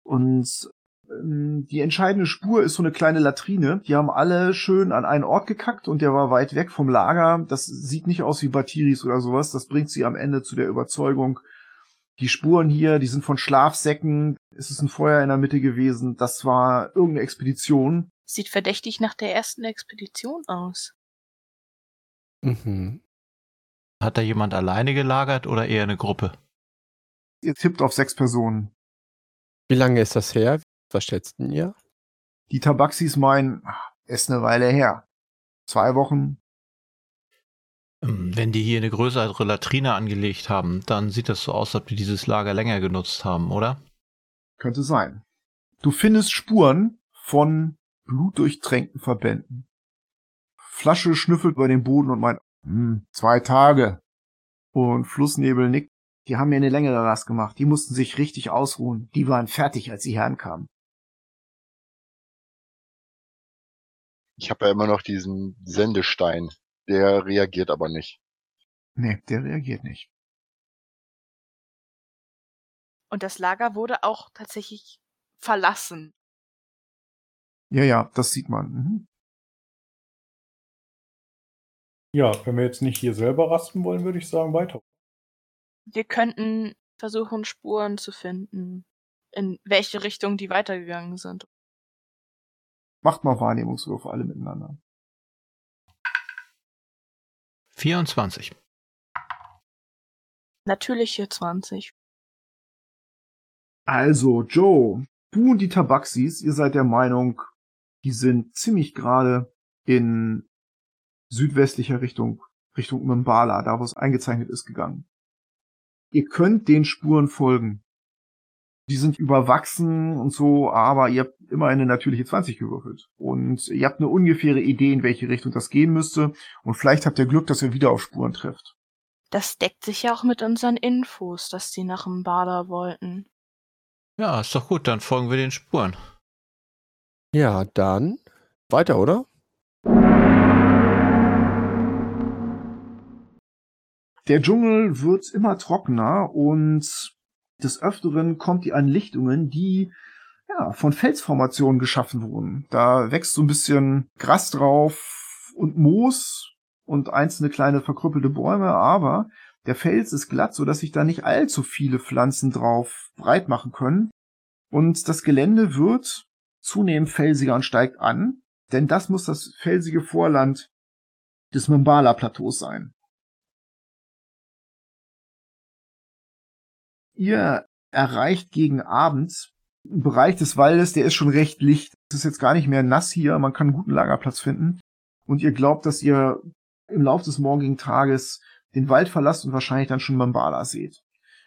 Und ähm, die entscheidende Spur ist so eine kleine Latrine. Die haben alle schön an einen Ort gekackt und der war weit weg vom Lager. Das sieht nicht aus wie Batiris oder sowas. Das bringt sie am Ende zu der Überzeugung, die Spuren hier, die sind von Schlafsäcken. Es ist ein Feuer in der Mitte gewesen. Das war irgendeine Expedition. Sieht verdächtig nach der ersten Expedition aus. Mhm. Hat da jemand alleine gelagert oder eher eine Gruppe? Ihr tippt auf sechs Personen. Wie lange ist das her? Was schätzten ihr? Die Tabaxis meinen, ist eine Weile her. Zwei Wochen. Ähm, Wenn die hier eine größere Latrine angelegt haben, dann sieht das so aus, als ob die dieses Lager länger genutzt haben, oder? Könnte sein. Du findest Spuren von blutdurchtränkten Verbänden. Flasche schnüffelt über den Boden und meint, hm, zwei Tage. Und Flussnebel nickt. Die haben mir eine längere Rast gemacht. Die mussten sich richtig ausruhen. Die waren fertig, als sie herankamen. Ich habe ja immer noch diesen Sendestein. Der reagiert aber nicht. Nee, der reagiert nicht. Und das Lager wurde auch tatsächlich verlassen. Ja, ja, das sieht man. Mhm. Ja, wenn wir jetzt nicht hier selber rasten wollen, würde ich sagen, weiter. Wir könnten versuchen, Spuren zu finden, in welche Richtung die weitergegangen sind. Macht mal Wahrnehmungswürfe alle miteinander. 24. Natürliche 20. Also, Joe, du und die Tabaxis, ihr seid der Meinung, die sind ziemlich gerade in südwestlicher Richtung, Richtung Mbala, da wo es eingezeichnet ist, gegangen. Ihr könnt den Spuren folgen. Die sind überwachsen und so, aber ihr habt immer eine natürliche 20 gewürfelt. Und ihr habt eine ungefähre Idee, in welche Richtung das gehen müsste. Und vielleicht habt ihr Glück, dass ihr wieder auf Spuren trefft. Das deckt sich ja auch mit unseren Infos, dass die nach Mbala wollten. Ja, ist doch gut, dann folgen wir den Spuren. Ja, dann weiter, oder? Der Dschungel wird immer trockener und des Öfteren kommt ihr an Lichtungen, die ja, von Felsformationen geschaffen wurden. Da wächst so ein bisschen Gras drauf und Moos und einzelne kleine verkrüppelte Bäume, aber der Fels ist glatt, so dass sich da nicht allzu viele Pflanzen drauf breit machen können. Und das Gelände wird zunehmend felsiger und steigt an, denn das muss das felsige Vorland des Mbala-Plateaus sein. Ihr erreicht gegen Abend einen Bereich des Waldes, der ist schon recht licht. Es ist jetzt gar nicht mehr nass hier, man kann einen guten Lagerplatz finden. Und ihr glaubt, dass ihr im Laufe des morgigen Tages den Wald verlasst und wahrscheinlich dann schon Mambala seht.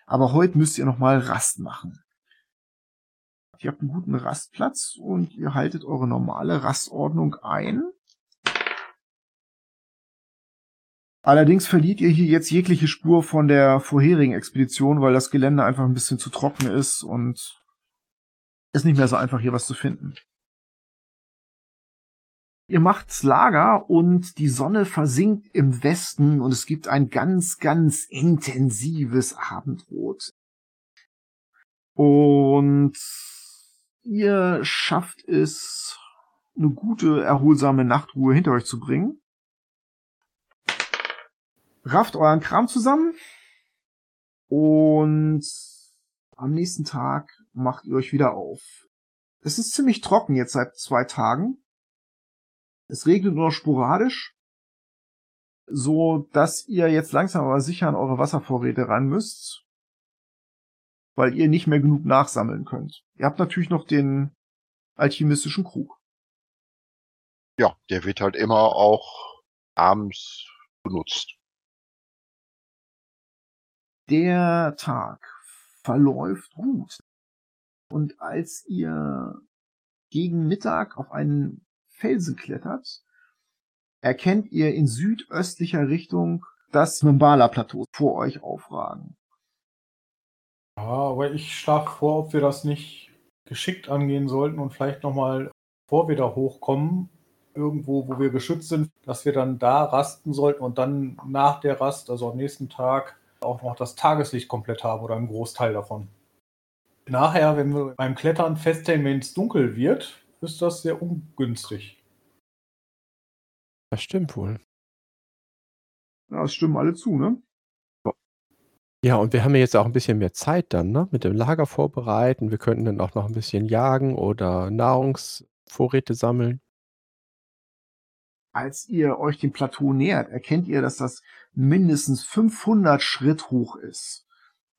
Aber heute müsst ihr nochmal Rast machen. Ihr habt einen guten Rastplatz und ihr haltet eure normale Rastordnung ein. Allerdings verliert ihr hier jetzt jegliche Spur von der vorherigen Expedition, weil das Gelände einfach ein bisschen zu trocken ist und ist nicht mehr so einfach hier was zu finden. Ihr macht's Lager und die Sonne versinkt im Westen und es gibt ein ganz, ganz intensives Abendrot. Und ihr schafft es, eine gute, erholsame Nachtruhe hinter euch zu bringen. Rafft euren Kram zusammen und am nächsten Tag macht ihr euch wieder auf. Es ist ziemlich trocken jetzt seit zwei Tagen. Es regnet nur noch sporadisch, so dass ihr jetzt langsam aber sicher an eure Wasservorräte ran müsst, weil ihr nicht mehr genug nachsammeln könnt. Ihr habt natürlich noch den alchemistischen Krug. Ja, der wird halt immer auch abends benutzt. Der Tag verläuft gut. Und als ihr gegen Mittag auf einen Felsen klettert, erkennt ihr in südöstlicher Richtung das Mbala-Plateau vor euch aufragen. Ja, aber ich schlage vor, ob wir das nicht geschickt angehen sollten und vielleicht nochmal, bevor wir da hochkommen, irgendwo, wo wir geschützt sind, dass wir dann da rasten sollten und dann nach der Rast, also am nächsten Tag, auch noch das Tageslicht komplett haben oder einen Großteil davon. Nachher, wenn wir beim Klettern feststellen, wenn es dunkel wird, ist das sehr ungünstig. Das stimmt wohl. Ja, das stimmen alle zu, ne? Ja, und wir haben ja jetzt auch ein bisschen mehr Zeit dann, ne? Mit dem Lager vorbereiten. Wir könnten dann auch noch ein bisschen jagen oder Nahrungsvorräte sammeln. Als ihr euch dem Plateau nähert, erkennt ihr, dass das mindestens 500 Schritt hoch ist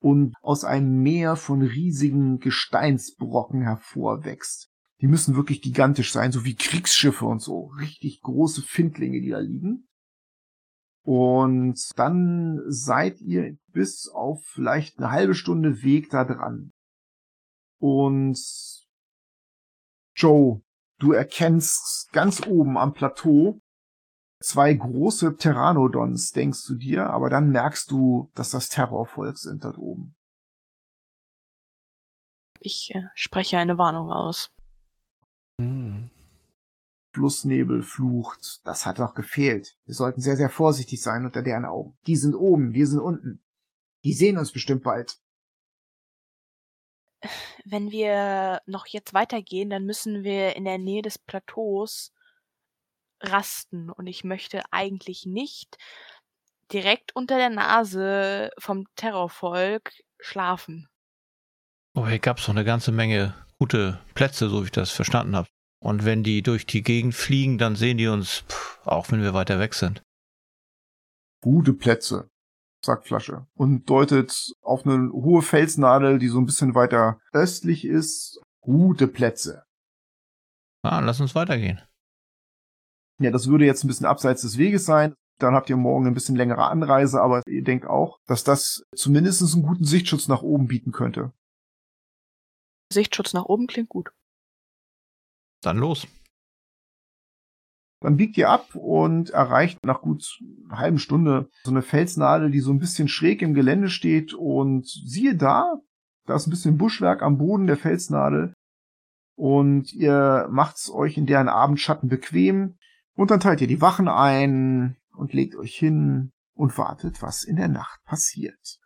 und aus einem Meer von riesigen Gesteinsbrocken hervorwächst. Die müssen wirklich gigantisch sein, so wie Kriegsschiffe und so. Richtig große Findlinge, die da liegen. Und dann seid ihr bis auf vielleicht eine halbe Stunde Weg da dran. Und Joe, du erkennst ganz oben am Plateau zwei große Pteranodons, denkst du dir, aber dann merkst du, dass das Terrorvolk sind dort oben. Ich äh, spreche eine Warnung aus. Hm. Flussnebel flucht. Das hat doch gefehlt. Wir sollten sehr, sehr vorsichtig sein unter deren Augen. Die sind oben, wir sind unten. Die sehen uns bestimmt bald. Wenn wir noch jetzt weitergehen, dann müssen wir in der Nähe des Plateaus rasten. Und ich möchte eigentlich nicht direkt unter der Nase vom Terrorvolk schlafen. Oh, hier gab es noch eine ganze Menge gute Plätze, so wie ich das verstanden habe. Und wenn die durch die Gegend fliegen, dann sehen die uns, pff, auch wenn wir weiter weg sind. Gute Plätze, sagt Flasche und deutet auf eine hohe Felsnadel, die so ein bisschen weiter östlich ist. Gute Plätze. Ah, lass uns weitergehen. Ja, das würde jetzt ein bisschen abseits des Weges sein. Dann habt ihr morgen ein bisschen längere Anreise, aber ihr denkt auch, dass das zumindest einen guten Sichtschutz nach oben bieten könnte. Sichtschutz nach oben klingt gut. Dann los. Dann biegt ihr ab und erreicht nach gut einer halben Stunde so eine Felsnadel, die so ein bisschen schräg im Gelände steht und siehe da, da ist ein bisschen Buschwerk am Boden der Felsnadel und ihr macht's euch in deren Abendschatten bequem und dann teilt ihr die Wachen ein und legt euch hin und wartet, was in der Nacht passiert.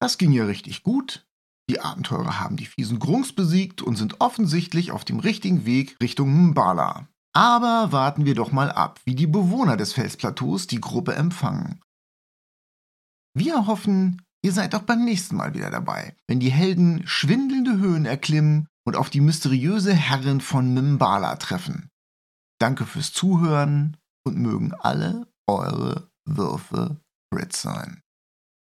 Das ging ja richtig gut. Die Abenteurer haben die fiesen Grungs besiegt und sind offensichtlich auf dem richtigen Weg Richtung Mbala. Aber warten wir doch mal ab, wie die Bewohner des Felsplateaus die Gruppe empfangen. Wir hoffen, ihr seid auch beim nächsten Mal wieder dabei, wenn die Helden schwindelnde Höhen erklimmen und auf die mysteriöse Herrin von Mimbala treffen. Danke fürs Zuhören und mögen alle eure Würfe Brit sein.